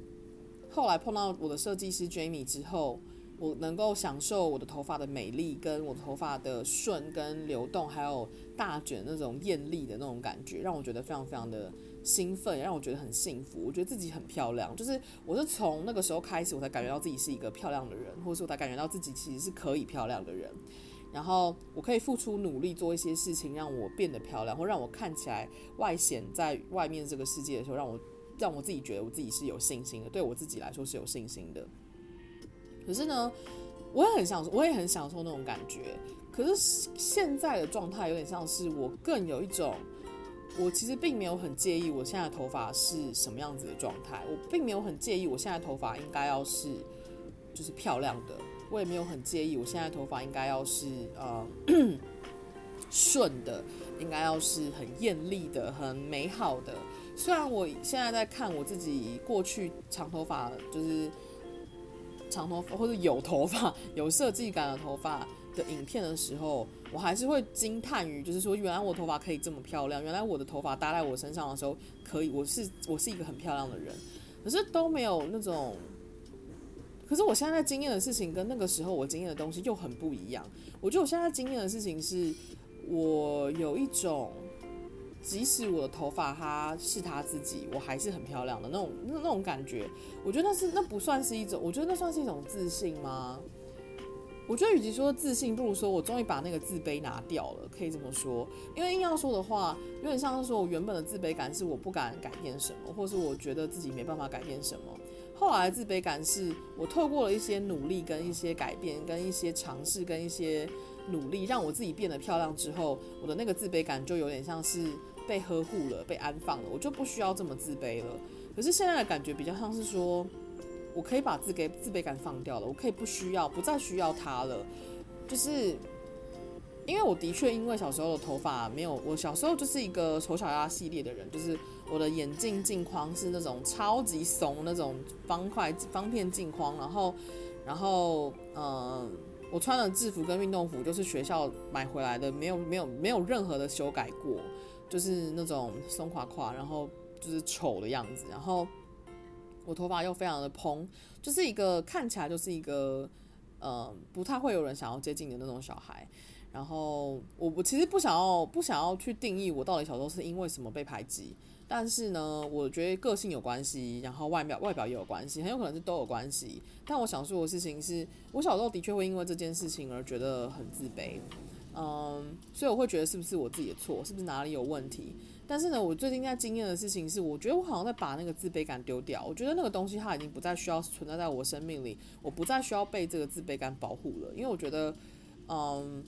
后来碰到我的设计师 Jamie 之后。我能够享受我的头发的美丽，跟我头发的顺跟流动，还有大卷那种艳丽的那种感觉，让我觉得非常非常的兴奋，让我觉得很幸福。我觉得自己很漂亮，就是我是从那个时候开始，我才感觉到自己是一个漂亮的人，或者是我才感觉到自己其实是可以漂亮的人。然后我可以付出努力做一些事情，让我变得漂亮，或让我看起来外显在外面这个世界的时候，让我让我自己觉得我自己是有信心的，对我自己来说是有信心的。可是呢，我也很享受，我也很享受那种感觉。可是现在的状态有点像是我更有一种，我其实并没有很介意我现在头发是什么样子的状态，我并没有很介意我现在头发应该要是就是漂亮的，我也没有很介意我现在头发应该要是呃 顺的，应该要是很艳丽的、很美好的。虽然我现在在看我自己过去长头发，就是。长头发或者有头发、有设计感的头发的影片的时候，我还是会惊叹于，就是说，原来我头发可以这么漂亮，原来我的头发搭在我身上的时候可以，我是我是一个很漂亮的人，可是都没有那种，可是我现在经验的事情跟那个时候我经验的东西又很不一样。我觉得我现在经验的事情是，我有一种。即使我的头发它是他自己，我还是很漂亮的那种那那种感觉。我觉得那是那不算是一种，我觉得那算是一种自信吗？我觉得与其说自信，不如说我终于把那个自卑拿掉了，可以这么说。因为硬要说的话，有点像是说我原本的自卑感是我不敢改变什么，或是我觉得自己没办法改变什么。后来自卑感是我透过了一些努力、跟一些改变、跟一些尝试、跟一些努力，让我自己变得漂亮之后，我的那个自卑感就有点像是。被呵护了，被安放了，我就不需要这么自卑了。可是现在的感觉比较像是说，我可以把自给自卑感放掉了，我可以不需要，不再需要它了。就是因为我的确因为小时候的头发没有，我小时候就是一个丑小鸭系列的人，就是我的眼镜镜框是那种超级怂那种方块方片镜框，然后然后嗯、我穿的制服跟运动服就是学校买回来的，没有没有没有任何的修改过。就是那种松垮垮，然后就是丑的样子，然后我头发又非常的蓬，就是一个看起来就是一个呃不太会有人想要接近的那种小孩。然后我我其实不想要不想要去定义我到底小时候是因为什么被排挤，但是呢，我觉得个性有关系，然后外表外表也有关系，很有可能是都有关系。但我想说的事情是，我小时候的确会因为这件事情而觉得很自卑。嗯，所以我会觉得是不是我自己的错，是不是哪里有问题？但是呢，我最近在经验的事情是，我觉得我好像在把那个自卑感丢掉。我觉得那个东西它已经不再需要存在在我生命里，我不再需要被这个自卑感保护了。因为我觉得，嗯，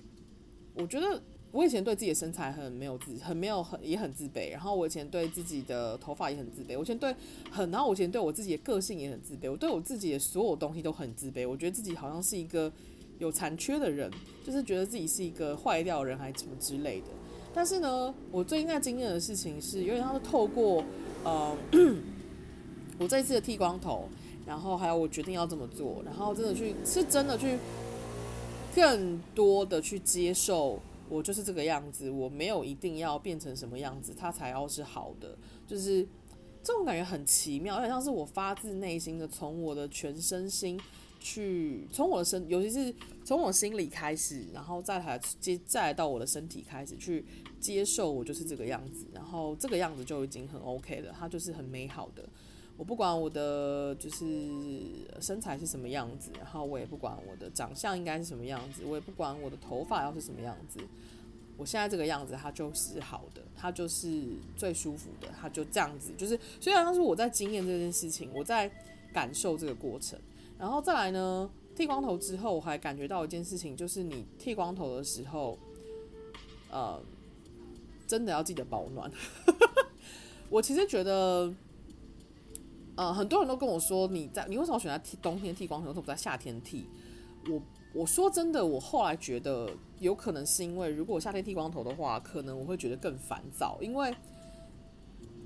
我觉得我以前对自己的身材很没有自，很没有很也很自卑。然后我以前对自己的头发也很自卑。我以前对很，然后我以前对我自己的个性也很自卑。我对我自己的所有东西都很自卑。我觉得自己好像是一个。有残缺的人，就是觉得自己是一个坏掉的人，还什么之类的。但是呢，我最近在经验的事情是，有点像是透过，呃，我这一次的剃光头，然后还有我决定要这么做，然后真的去，是真的去，更多的去接受我就是这个样子，我没有一定要变成什么样子，它才要是好的，就是这种感觉很奇妙，有点像是我发自内心的从我的全身心。去从我的身，尤其是从我心里开始，然后再来接，再到我的身体开始去接受我就是这个样子，然后这个样子就已经很 OK 了，它就是很美好的。我不管我的就是身材是什么样子，然后我也不管我的长相应该是什么样子，我也不管我的头发要是什么样子，我现在这个样子它就是好的，它就是最舒服的，它就这样子，就是虽然它是我在经验这件事情，我在感受这个过程。然后再来呢，剃光头之后，我还感觉到一件事情，就是你剃光头的时候，呃，真的要记得保暖。我其实觉得，呃，很多人都跟我说，你在你为什么选择剃冬天剃光头，为什么在夏天剃？我我说真的，我后来觉得有可能是因为，如果夏天剃光头的话，可能我会觉得更烦躁，因为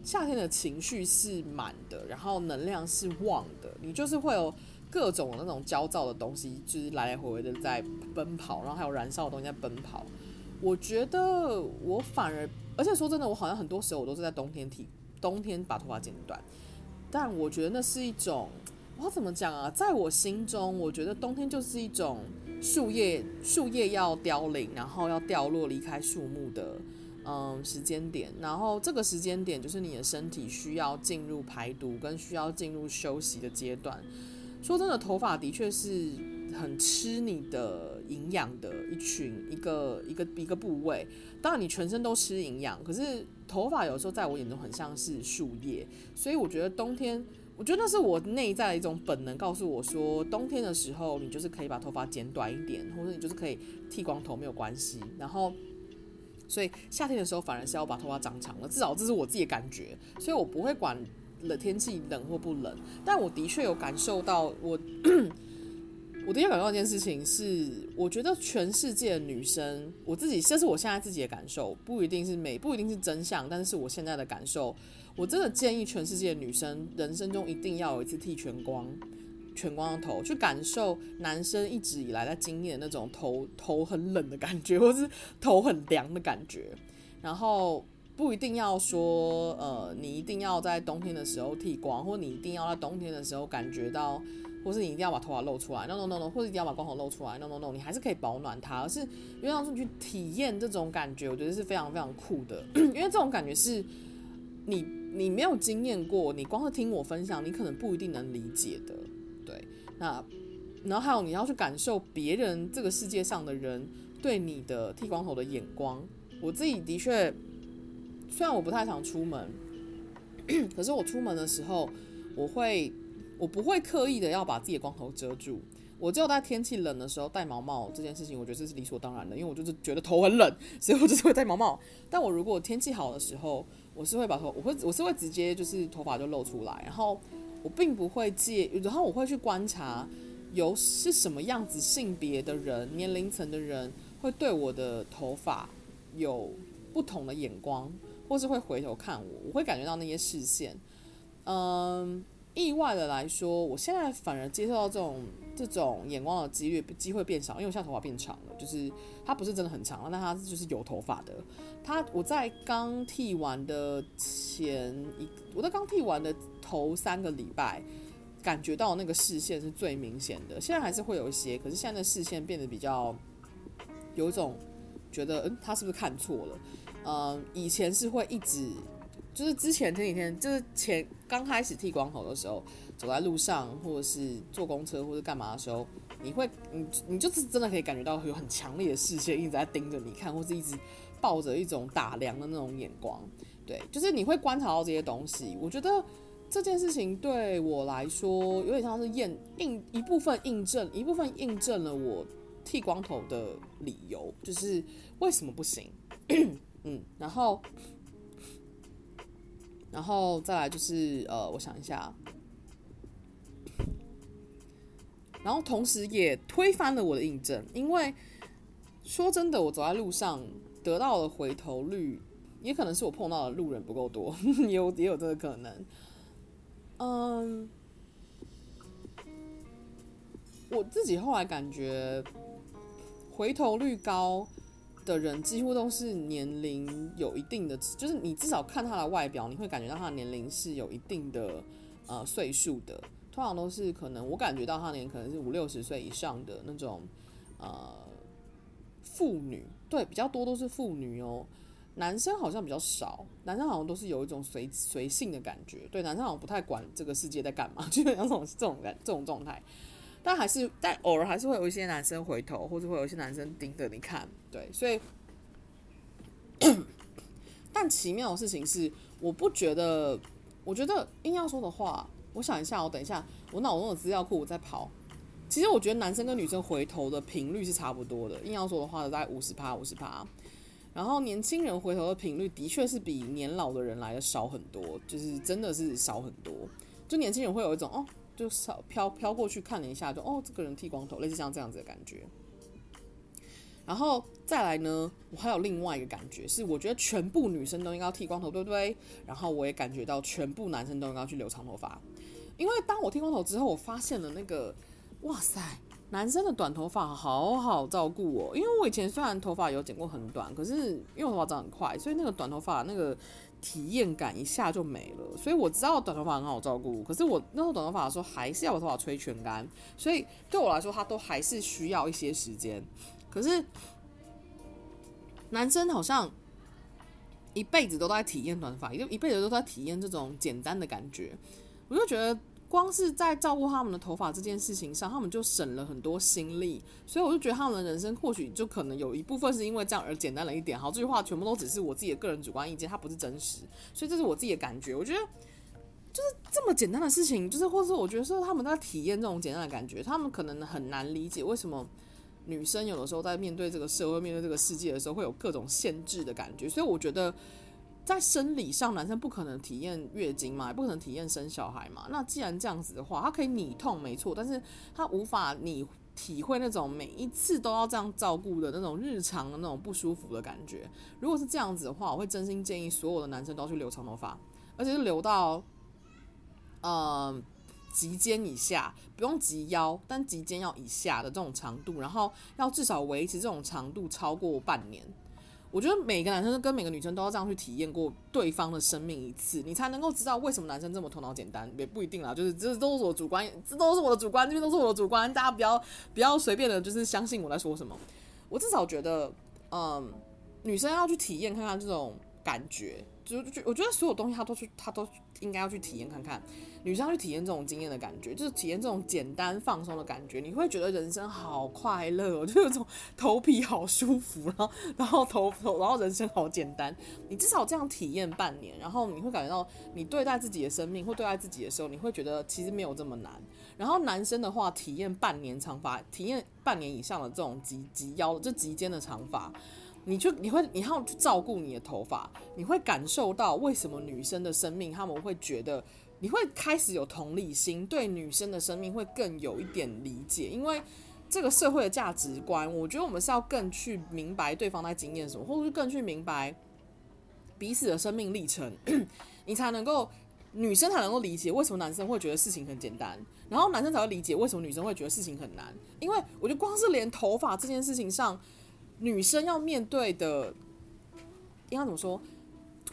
夏天的情绪是满的，然后能量是旺的，你就是会有各种那种焦躁的东西，就是来来回回的在奔跑，然后还有燃烧的东西在奔跑。我觉得我反而，而且说真的，我好像很多时候我都是在冬天剃，冬天把头发剪短，但我觉得那是一种，我怎么讲啊？在我心中，我觉得冬天就是一种树叶树叶要凋零，然后要掉落离开树木的。嗯，时间点，然后这个时间点就是你的身体需要进入排毒跟需要进入休息的阶段。说真的，头发的确是很吃你的营养的一群一个一个一个部位。当然，你全身都吃营养，可是头发有时候在我眼中很像是树叶，所以我觉得冬天，我觉得那是我内在的一种本能，告诉我说，冬天的时候你就是可以把头发剪短一点，或者你就是可以剃光头没有关系。然后。所以夏天的时候反而是要把头发长长了，至少这是我自己的感觉。所以我不会管冷天气冷或不冷，但我的确有感受到我，我的确感受到一件事情是，我觉得全世界的女生，我自己这是我现在自己的感受，不一定是美，不一定是真相，但是我现在的感受。我真的建议全世界的女生，人生中一定要有一次剃全光。全光的头，去感受男生一直以来在经历的那种头头很冷的感觉，或是头很凉的感觉。然后不一定要说，呃，你一定要在冬天的时候剃光，或者你一定要在冬天的时候感觉到，或是你一定要把头发露出来。No no no no，或者一定要把光头露出来。No no no，你还是可以保暖它，而是因为让你去体验这种感觉，我觉得是非常非常酷的。因为这种感觉是你你没有经验过，你光是听我分享，你可能不一定能理解的。对，那然后还有你要去感受别人这个世界上的人对你的剃光头的眼光。我自己的确，虽然我不太想出门，可是我出门的时候，我会我不会刻意的要把自己的光头遮住。我只有在天气冷的时候戴毛帽这件事情，我觉得这是理所当然的，因为我就是觉得头很冷，所以我就是会戴毛帽。但我如果天气好的时候，我是会把头，我会我是会直接就是头发就露出来，然后。我并不会介，然后我会去观察，有是什么样子性别的人、年龄层的人会对我的头发有不同的眼光，或是会回头看我，我会感觉到那些视线。嗯，意外的来说，我现在反而接受到这种这种眼光的几率机会变少，因为我现在头发变长了，就是它不是真的很长了，但它就是有头发的。它我在刚剃完的前一，我在刚剃完的。头三个礼拜，感觉到那个视线是最明显的。现在还是会有一些，可是现在的视线变得比较有一种觉得，嗯，他是不是看错了？嗯，以前是会一直，就是之前前几天，就是前刚开始剃光头的时候，走在路上或者是坐公车或者干嘛的时候，你会，你你就是真的可以感觉到有很强烈的视线一直在盯着你看，或是一直抱着一种打量的那种眼光。对，就是你会观察到这些东西。我觉得。这件事情对我来说有点像是验印一部分印证一部分印证了我剃光头的理由，就是为什么不行？嗯，然后，然后再来就是呃，我想一下，然后同时也推翻了我的印证，因为说真的，我走在路上得到的回头率，也可能是我碰到的路人不够多，有也有这个可能。嗯，我自己后来感觉，回头率高的人几乎都是年龄有一定的，就是你至少看他的外表，你会感觉到他的年龄是有一定的呃岁数的。通常都是可能我感觉到他年可能是五六十岁以上的那种呃妇女，对，比较多都是妇女哦。男生好像比较少，男生好像都是有一种随随性的感觉，对，男生好像不太管这个世界在干嘛，就像这种这种感这种状态。但还是，但偶尔还是会有一些男生回头，或者会有一些男生盯着你看，对，所以。但奇妙的事情是，我不觉得，我觉得硬要说的话，我想一下，我等一下，我脑中的资料库我在跑。其实我觉得男生跟女生回头的频率是差不多的，硬要说的话，大概五十趴，五十趴。然后年轻人回头的频率的确是比年老的人来的少很多，就是真的是少很多。就年轻人会有一种哦，就少飘飘过去看了一下，就哦这个人剃光头，类似像这样子的感觉。然后再来呢，我还有另外一个感觉是，我觉得全部女生都应该剃光头，对不对？然后我也感觉到全部男生都应该去留长头发，因为当我剃光头之后，我发现了那个，哇塞，男生的短头发好好照顾哦。因为我以前虽然头发有剪过很短，可是因为我头发长很快，所以那个短头发那个体验感一下就没了。所以我知道短头发很好照顾，可是我那时候短头发的时候，还是要把头发吹全干，所以对我来说，它都还是需要一些时间。可是，男生好像一辈子都在体验短发，就一辈子都在体验这种简单的感觉。我就觉得，光是在照顾他们的头发这件事情上，他们就省了很多心力。所以我就觉得，他们的人生或许就可能有一部分是因为这样而简单了一点。好，这句话全部都只是我自己的个人主观意见，它不是真实。所以这是我自己的感觉。我觉得，就是这么简单的事情，就是或者，我觉得说他们在体验这种简单的感觉，他们可能很难理解为什么。女生有的时候在面对这个社会、面对这个世界的时候，会有各种限制的感觉。所以我觉得，在生理上，男生不可能体验月经嘛，也不可能体验生小孩嘛。那既然这样子的话，他可以你痛没错，但是他无法你体会那种每一次都要这样照顾的那种日常的那种不舒服的感觉。如果是这样子的话，我会真心建议所有的男生都要去留长头发，而且是留到，呃。及肩以下，不用及腰，但及肩要以下的这种长度，然后要至少维持这种长度超过半年。我觉得每个男生跟每个女生都要这样去体验过对方的生命一次，你才能够知道为什么男生这么头脑简单。也不一定啦，就是这都是我主观，这都是我的主观，这边都是我的主观，大家不要不要随便的，就是相信我在说什么。我至少觉得，嗯，女生要去体验看看这种感觉，就就我觉得所有东西他都去，他都应该要去体验看看。女生要去体验这种经验的感觉，就是体验这种简单放松的感觉，你会觉得人生好快乐哦，就有种头皮好舒服，然后然后头头然后人生好简单。你至少这样体验半年，然后你会感觉到你对待自己的生命或对待自己的时候，你会觉得其实没有这么难。然后男生的话，体验半年长发，体验半年以上的这种及及腰就及肩的长发，你就你会你要去照顾你的头发，你会感受到为什么女生的生命他们会觉得。你会开始有同理心，对女生的生命会更有一点理解，因为这个社会的价值观，我觉得我们是要更去明白对方在经验什么，或者是更去明白彼此的生命历程，你才能够女生才能够理解为什么男生会觉得事情很简单，然后男生才会理解为什么女生会觉得事情很难，因为我觉得光是连头发这件事情上，女生要面对的，应该怎么说？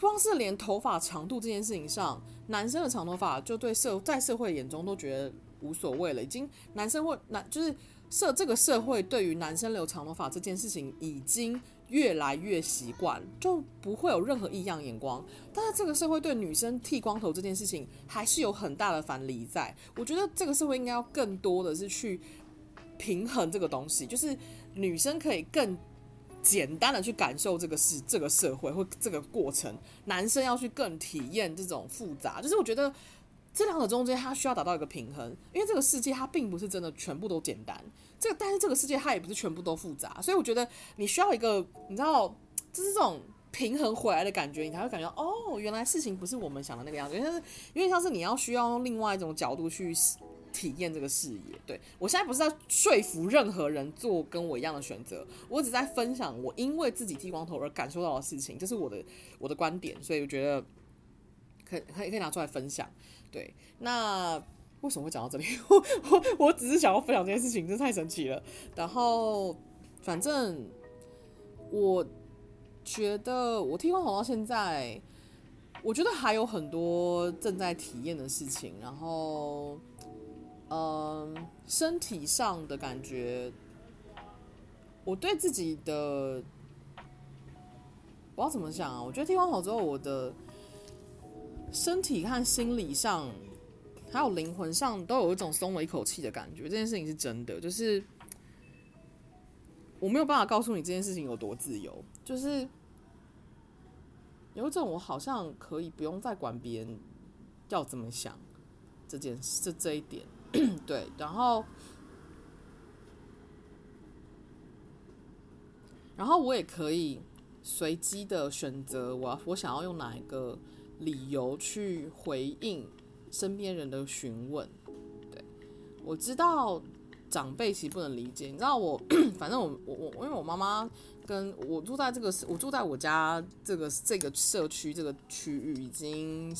光是连头发长度这件事情上，男生的长头发就对社在社会眼中都觉得无所谓了。已经男生会男就是社这个社会对于男生留长头发这件事情已经越来越习惯，就不会有任何异样眼光。但是这个社会对女生剃光头这件事情还是有很大的反离在。我觉得这个社会应该要更多的是去平衡这个东西，就是女生可以更。简单的去感受这个事、这个社会或这个过程，男生要去更体验这种复杂。就是我觉得这两者中间，它需要达到一个平衡，因为这个世界它并不是真的全部都简单，这个但是这个世界它也不是全部都复杂，所以我觉得你需要一个，你知道，就是这种平衡回来的感觉，你才会感觉哦，原来事情不是我们想的那个样子，因为是因为像是你要需要用另外一种角度去。体验这个视野，对，我现在不是在说服任何人做跟我一样的选择，我只在分享我因为自己剃光头而感受到的事情，这是我的我的观点，所以我觉得可以可以可以拿出来分享。对，那为什么会讲到这里？我 我我只是想要分享这件事情，真是太神奇了。然后反正我觉得我剃光头到现在，我觉得还有很多正在体验的事情，然后。嗯，身体上的感觉，我对自己的，我要怎么讲啊？我觉得剃光头之后，我的身体和心理上，还有灵魂上，都有一种松了一口气的感觉。这件事情是真的，就是我没有办法告诉你这件事情有多自由，就是有一种我好像可以不用再管别人要怎么想这件事，这一点。对，然后，然后我也可以随机的选择，我我想要用哪一个理由去回应身边人的询问。对，我知道长辈其实不能理解。你知道我，反正我我我，因为我妈妈跟我住在这个，我住在我家这个这个社区这个区域已经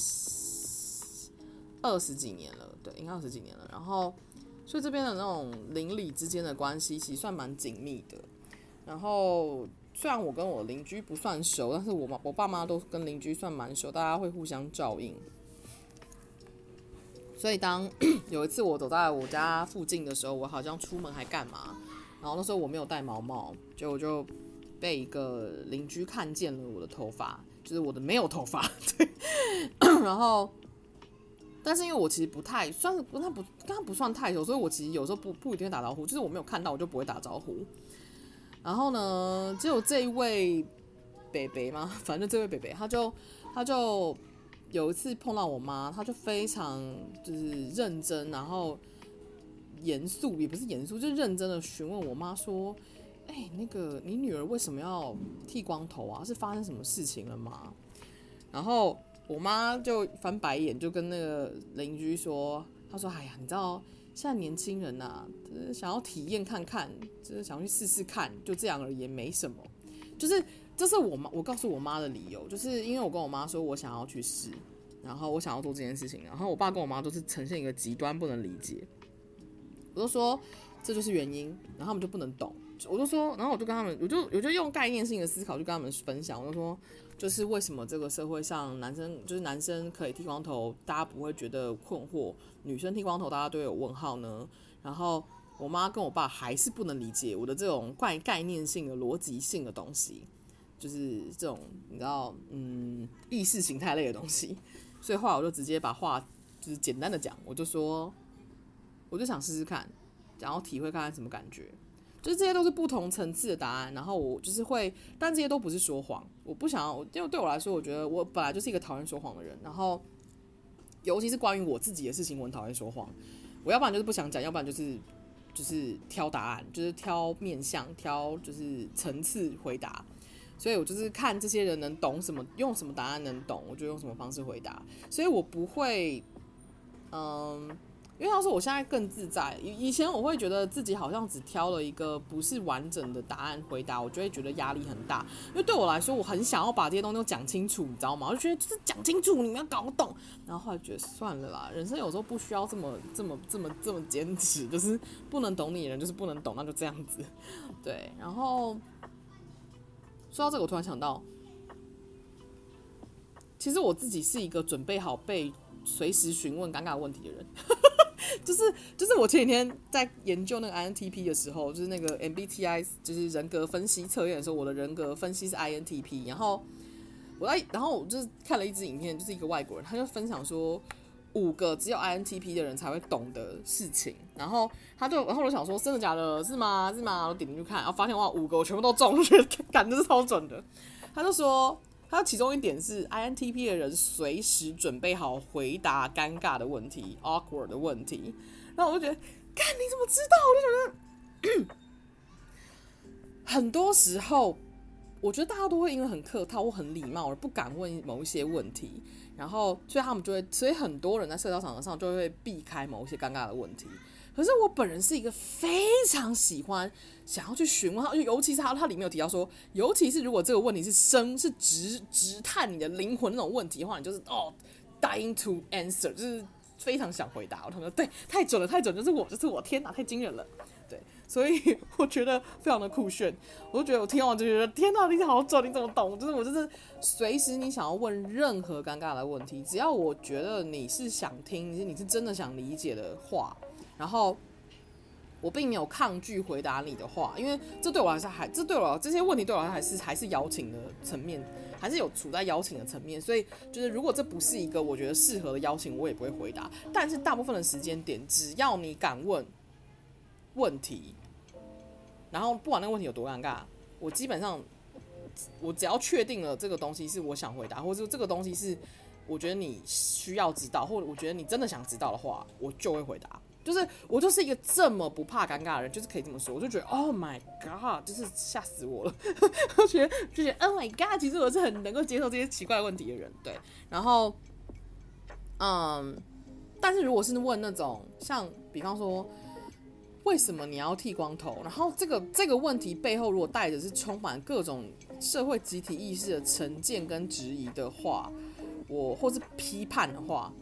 二十几年了，对，应该二十几年了。然后，所以这边的那种邻里之间的关系其实算蛮紧密的。然后，虽然我跟我邻居不算熟，但是我妈我爸妈都跟邻居算蛮熟，大家会互相照应。所以当 有一次我走在我家附近的时候，我好像出门还干嘛，然后那时候我没有戴毛毛，就我就被一个邻居看见了我的头发，就是我的没有头发，对，然后，但是因为我其实不太算是跟，他不跟他不算太熟，所以我其实有时候不不一定会打招呼，就是我没有看到我就不会打招呼。然后呢，只有这一位北北嘛，反正这位北北他就他就。有一次碰到我妈，她就非常就是认真，然后严肃也不是严肃，就认真的询问我妈说：“哎、那个你女儿为什么要剃光头啊？是发生什么事情了吗？”然后我妈就翻白眼，就跟那个邻居说：“她说，哎呀，你知道现在年轻人呐、就是想要体验看看，就是想去试试看，就这样而已，没什么，就是。”这是我妈，我告诉我妈的理由，就是因为我跟我妈说我想要去试，然后我想要做这件事情，然后我爸跟我妈都是呈现一个极端不能理解，我就说这就是原因，然后他们就不能懂，我就说，然后我就跟他们，我就我就用概念性的思考就跟他们分享，我就说，就是为什么这个社会上男生就是男生可以剃光头，大家不会觉得困惑，女生剃光头大家都有问号呢？然后我妈跟我爸还是不能理解我的这种怪概念性的逻辑性的东西。就是这种你知道，嗯，意识形态类的东西，所以后来我就直接把话就是简单的讲，我就说，我就想试试看，然后体会看看什么感觉，就是这些都是不同层次的答案，然后我就是会，但这些都不是说谎，我不想要，因为对我来说，我觉得我本来就是一个讨厌说谎的人，然后尤其是关于我自己的事情，我很讨厌说谎，我要不然就是不想讲，要不然就是就是挑答案，就是挑面向，挑就是层次回答。所以我就是看这些人能懂什么，用什么答案能懂，我就用什么方式回答。所以我不会，嗯，因为他说我现在更自在。以以前我会觉得自己好像只挑了一个不是完整的答案回答，我就会觉得压力很大。因为对我来说，我很想要把这些东西都讲清楚，你知道吗？我就觉得就是讲清楚，你们要搞懂。然后后来觉得算了啦，人生有时候不需要这么这么这么这么坚持，就是不能懂你的人就是不能懂，那就这样子。对，然后。说到这个，我突然想到，其实我自己是一个准备好被随时询问尴尬问题的人，就是就是我前几天在研究那个 INTP 的时候，就是那个 MBTI，就是人格分析测验的时候，我的人格分析是 INTP，然后我在，然后我就是看了一支影片，就是一个外国人，他就分享说。五个只有 INTP 的人才会懂的事情，然后他就，然后我想说，真的假的？是吗？是吗？我点进去看，然后发现哇，五个我全部都中，我觉得感觉是超准的。他就说，他其中一点是 INTP 的人随时准备好回答尴尬的问题，awkward 的问题。然后我就觉得，干，你怎么知道？我就觉得，很多时候，我觉得大家都会因为很客套或很礼貌而不敢问某一些问题。然后，所以他们就会，所以很多人在社交场合上就会避开某一些尴尬的问题。可是我本人是一个非常喜欢想要去询问他，尤其是他他里面有提到说，尤其是如果这个问题是深是直直探你的灵魂那种问题的话，你就是哦，dying to answer，就是非常想回答。我他们说对，太准了，太准，就是我，就是我，天哪，太惊人了。对，所以我觉得非常的酷炫，我就觉得我听完就觉得天哪，你好准，你怎么懂？就是我就是随时你想要问任何尴尬的问题，只要我觉得你是想听，你是你是真的想理解的话，然后我并没有抗拒回答你的话，因为这对我来说还，这对我这些问题对我来说还是还是邀请的层面，还是有处在邀请的层面，所以就是如果这不是一个我觉得适合的邀请，我也不会回答。但是大部分的时间点，只要你敢问。问题，然后不管那个问题有多尴尬，我基本上我只要确定了这个东西是我想回答，或者说这个东西是我觉得你需要知道，或者我觉得你真的想知道的话，我就会回答。就是我就是一个这么不怕尴尬的人，就是可以这么说，我就觉得 Oh my God，就是吓死我了。我觉得就觉得 Oh my God，其实我是很能够接受这些奇怪问题的人。对，然后嗯，但是如果是问那种像比方说。为什么你要剃光头？然后这个这个问题背后，如果带着是充满各种社会集体意识的成见跟质疑的话，我或是批判的话，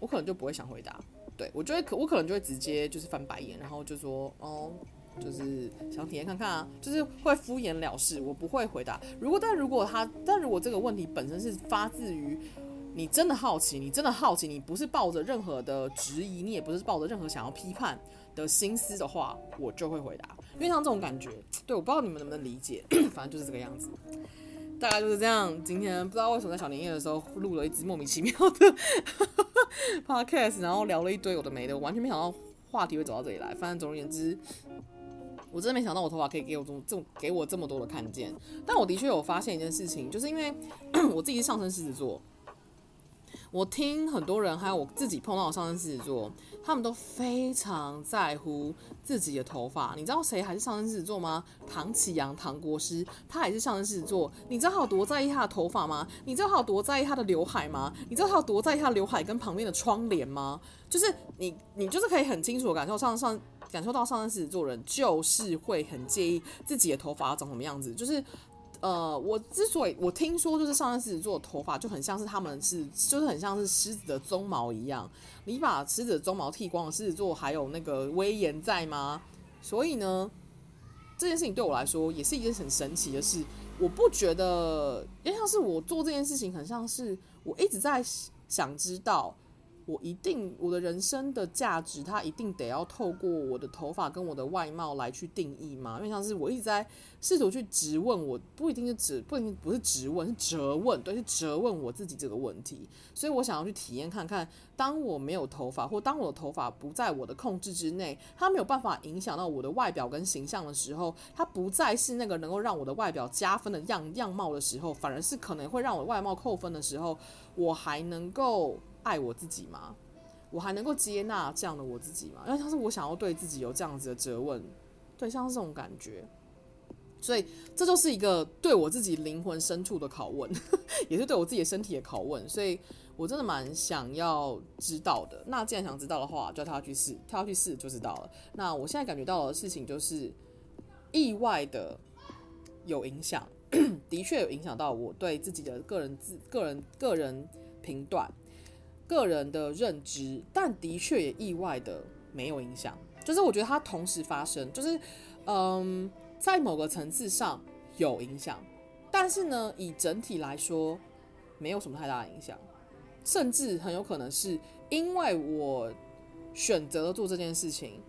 我可能就不会想回答。对，我觉得可我可能就会直接就是翻白眼，然后就说哦，就是想体验看看啊，就是会敷衍了事，我不会回答。如果但如果他，但如果这个问题本身是发自于你真的好奇，你真的好奇，你不是抱着任何的质疑，你也不是抱着任何想要批判的心思的话，我就会回答。因为像这种感觉，对，我不知道你们能不能理解，反正就是这个样子。大概就是这样。今天不知道为什么在小年夜的时候录了一支莫名其妙的 podcast，然后聊了一堆有的没的，我完全没想到话题会走到这里来。反正总而言之，我真的没想到我头发可以给我这么这么给我这么多的看见。但我的确有发现一件事情，就是因为 我自己是上升狮子座。我听很多人，还有我自己碰到的上升狮子座，他们都非常在乎自己的头发。你知道谁还是上升狮子座吗？唐启阳、唐国师，他还是上升狮子座。你知道他有多在意他的头发吗？你知道他有多在意他的刘海吗？你知道他有多在意他刘海跟旁边的窗帘吗？就是你，你就是可以很清楚的感受上上感受到上升狮子座人就是会很介意自己的头发长什么样子，就是。呃，我之所以我听说就是上升狮子座的头发就很像是他们是，就是很像是狮子的鬃毛一样。你把狮子的鬃毛剃光了，狮子座还有那个威严在吗？所以呢，这件事情对我来说也是一件很神奇的事。我不觉得，因为像是我做这件事情，很像是我一直在想知道。我一定，我的人生的价值，它一定得要透过我的头发跟我的外貌来去定义吗？因为像是我一直在试图去质问，我不一定是质，不一定不是质问，是责问，对，是责问我自己这个问题。所以我想要去体验看看，当我没有头发，或当我的头发不在我的控制之内，它没有办法影响到我的外表跟形象的时候，它不再是那个能够让我的外表加分的样样貌的时候，反而是可能会让我外貌扣分的时候，我还能够。爱我自己吗？我还能够接纳这样的我自己吗？因为像是我想要对自己有这样子的责问，对，像是这种感觉，所以这就是一个对我自己灵魂深处的拷问，也是对我自己的身体的拷问，所以我真的蛮想要知道的。那既然想知道的话，就跳下去试，他要去试就知道了。那我现在感觉到的事情就是意外的有影响，的确有影响到我对自己的个人自个人个人评断。个人的认知，但的确也意外的没有影响。就是我觉得它同时发生，就是嗯，在某个层次上有影响，但是呢，以整体来说，没有什么太大的影响。甚至很有可能是因为我选择了做这件事情，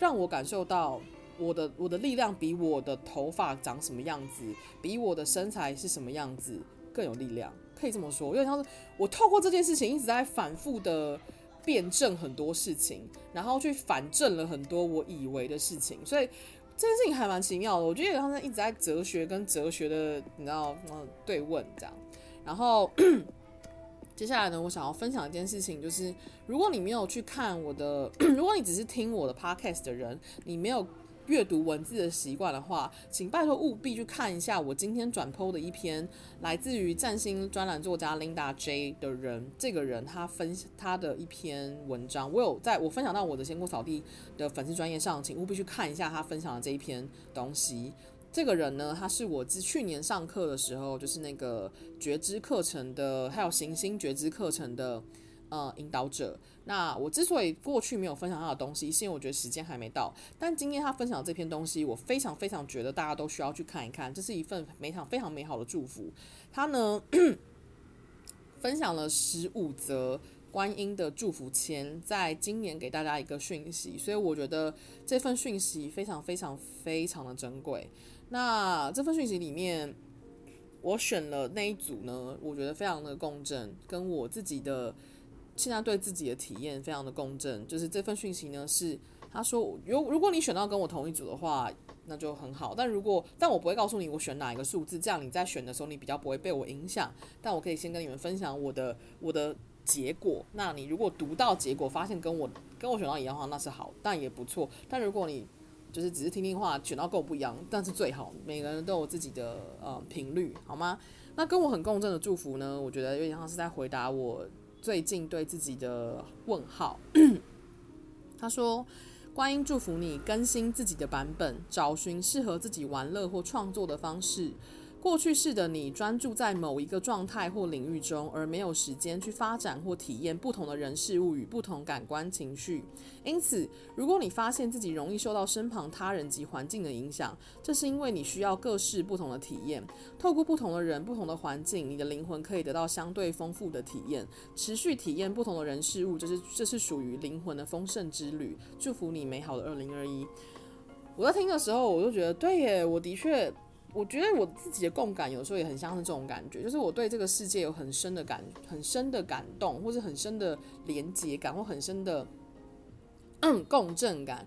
让我感受到我的我的力量比我的头发长什么样子，比我的身材是什么样子更有力量。可以这么说，因为像是我透过这件事情一直在反复的辩证很多事情，然后去反证了很多我以为的事情，所以这件事情还蛮奇妙的。我觉得好像一直在哲学跟哲学的，你知道，嗯，对问这样。然后 接下来呢，我想要分享一件事情，就是如果你没有去看我的，如果你只是听我的 podcast 的人，你没有。阅读文字的习惯的话，请拜托务必去看一下我今天转 po 的一篇来自于占星专栏作家 Linda J 的人，这个人他分他的一篇文章，我有在我分享到我的仙姑扫地的粉丝专业上，请务必去看一下他分享的这一篇东西。这个人呢，他是我自去年上课的时候，就是那个觉知课程的，还有行星觉知课程的。呃，引导者。那我之所以过去没有分享他的东西，是因为我觉得时间还没到。但今天他分享这篇东西，我非常非常觉得大家都需要去看一看，这是一份非常非常美好的祝福。他呢，分享了十五则观音的祝福签，在今年给大家一个讯息，所以我觉得这份讯息非常非常非常的珍贵。那这份讯息里面，我选了那一组呢，我觉得非常的共振，跟我自己的。现在对自己的体验非常的共振，就是这份讯息呢，是他说，如如果你选到跟我同一组的话，那就很好。但如果但我不会告诉你我选哪一个数字，这样你在选的时候你比较不会被我影响。但我可以先跟你们分享我的我的结果。那你如果读到结果发现跟我跟我选到一样的话，那是好，但也不错。但如果你就是只是听听话，选到跟我不一样，但是最好。每个人都有自己的呃频率，好吗？那跟我很共振的祝福呢，我觉得有点像是在回答我。最近对自己的问号，他说：“观音祝福你更新自己的版本，找寻适合自己玩乐或创作的方式。过去式的你专注在某一个状态或领域中，而没有时间去发展或体验不同的人事物与不同感官情绪。因此，如果你发现自己容易受到身旁他人及环境的影响，这是因为你需要各式不同的体验。透过不同的人、不同的环境，你的灵魂可以得到相对丰富的体验。持续体验不同的人事物，这是这是属于灵魂的丰盛之旅。祝福你美好的二零二一。我在听的时候，我就觉得对耶，我的确。我觉得我自己的共感有时候也很像是这种感觉，就是我对这个世界有很深的感、很深的感动，或者很深的连结感，或很深的嗯共振感。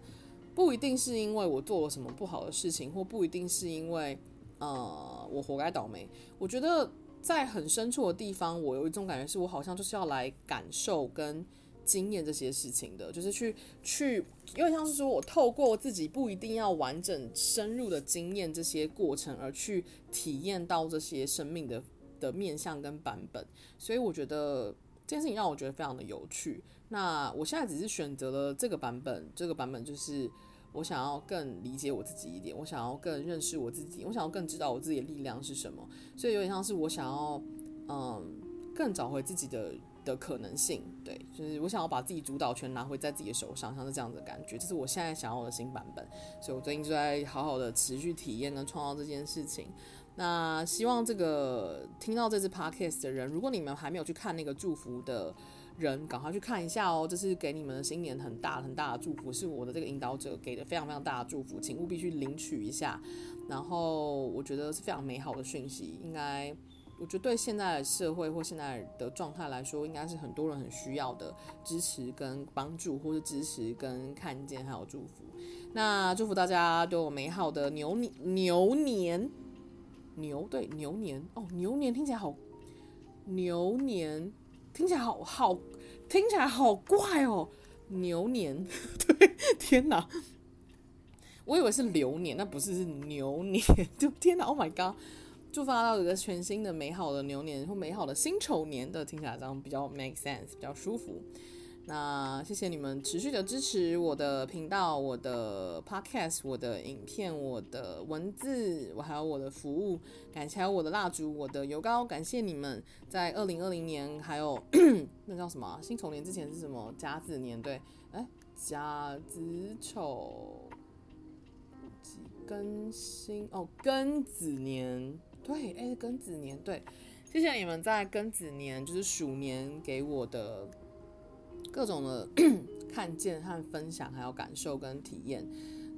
不一定是因为我做了什么不好的事情，或不一定是因为呃我活该倒霉。我觉得在很深处的地方，我有一种感觉，是我好像就是要来感受跟。经验这些事情的，就是去去，因为像是说我透过自己不一定要完整深入的经验这些过程，而去体验到这些生命的的面向跟版本，所以我觉得这件事情让我觉得非常的有趣。那我现在只是选择了这个版本，这个版本就是我想要更理解我自己一点，我想要更认识我自己，我想要更知道我自己的力量是什么，所以有点像是我想要嗯更找回自己的。的可能性，对，就是我想要把自己主导权拿回在自己的手上，像是这样子的感觉，这是我现在想要的新版本。所以我最近就在好好的持续体验跟创造这件事情。那希望这个听到这支 podcast 的人，如果你们还没有去看那个祝福的人，赶快去看一下哦。这是给你们的新年很大很大的祝福，是我的这个引导者给的非常非常大的祝福，请务必去领取一下。然后我觉得是非常美好的讯息，应该。我觉得对现在的社会或现在的状态来说，应该是很多人很需要的支持跟帮助，或是支持跟看见，还有祝福。那祝福大家都有美好的牛年，牛年，牛，对，牛年哦，牛年听起来好，牛年听起来好好，听起来好怪哦，牛年，对，天哪，我以为是流年，那不是，是牛年，就天哪，Oh my God。祝福大家有一个全新的美好的牛年或美好的辛丑年的，听起来这样比较 make sense，比较舒服。那谢谢你们持续的支持我的频道、我的 podcast、我的影片、我的文字，我还有我的服务，感谢还有我的蜡烛、我的油膏，感谢你们在二零二零年还有 那叫什么辛丑年之前是什么甲子年？对，哎，甲子丑庚辛哦，庚子年。对，哎，庚子年，对，谢谢你们在庚子年，就是鼠年给我的各种的 看见和分享，还有感受跟体验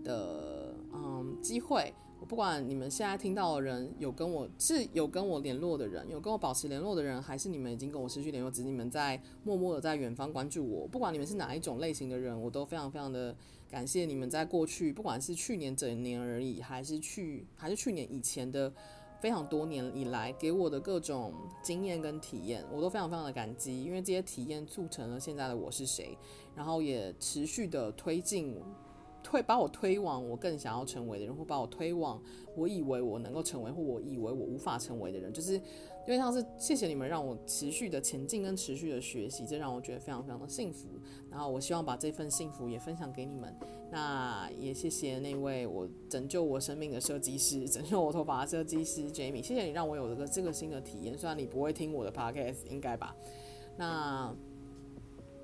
的，嗯，机会。我不管你们现在听到的人有跟我是有跟我联络的人，有跟我保持联络的人，还是你们已经跟我失去联络，只是你们在默默的在远方关注我。不管你们是哪一种类型的人，我都非常非常的感谢你们在过去，不管是去年整年而已，还是去还是去年以前的。非常多年以来给我的各种经验跟体验，我都非常非常的感激，因为这些体验促成了现在的我是谁，然后也持续的推进，推把我推往我更想要成为的人，或把我推往我以为我能够成为，或我以为我无法成为的人，就是。因为像是谢谢你们让我持续的前进跟持续的学习，这让我觉得非常非常的幸福。然后我希望把这份幸福也分享给你们。那也谢谢那位我拯救我生命的设计师，拯救我头发的设计师 Jamie。谢谢你让我有了个这个新的体验。虽然你不会听我的 Podcast，应该吧？那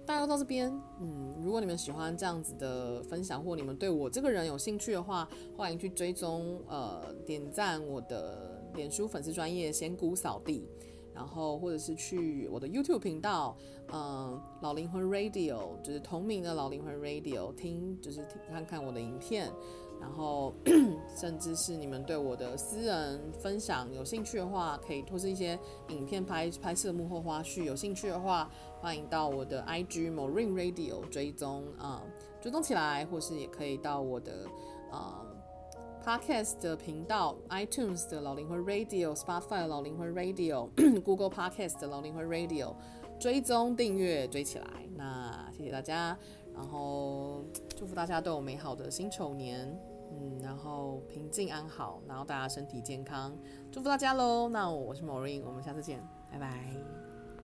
大家到这边，嗯，如果你们喜欢这样子的分享，或你们对我这个人有兴趣的话，欢迎去追踪呃点赞我的。脸书粉丝专业仙姑扫地，然后或者是去我的 YouTube 频道，嗯，老灵魂 Radio 就是同名的老灵魂 Radio 听，就是听看看我的影片，然后 甚至是你们对我的私人分享有兴趣的话，可以或是一些影片拍拍摄幕后花絮有兴趣的话，欢迎到我的 IG Morin Radio 追踪啊、嗯，追踪起来，或是也可以到我的啊。Podcast 的频道，iTunes 的老灵魂 Radio，Spotify 的老灵魂 Radio，Google Podcast 的老灵魂 Radio，追踪订阅追起来。那谢谢大家，然后祝福大家都有美好的辛丑年，嗯，然后平静安好，然后大家身体健康，祝福大家喽。那我是 Morin，我们下次见，拜拜。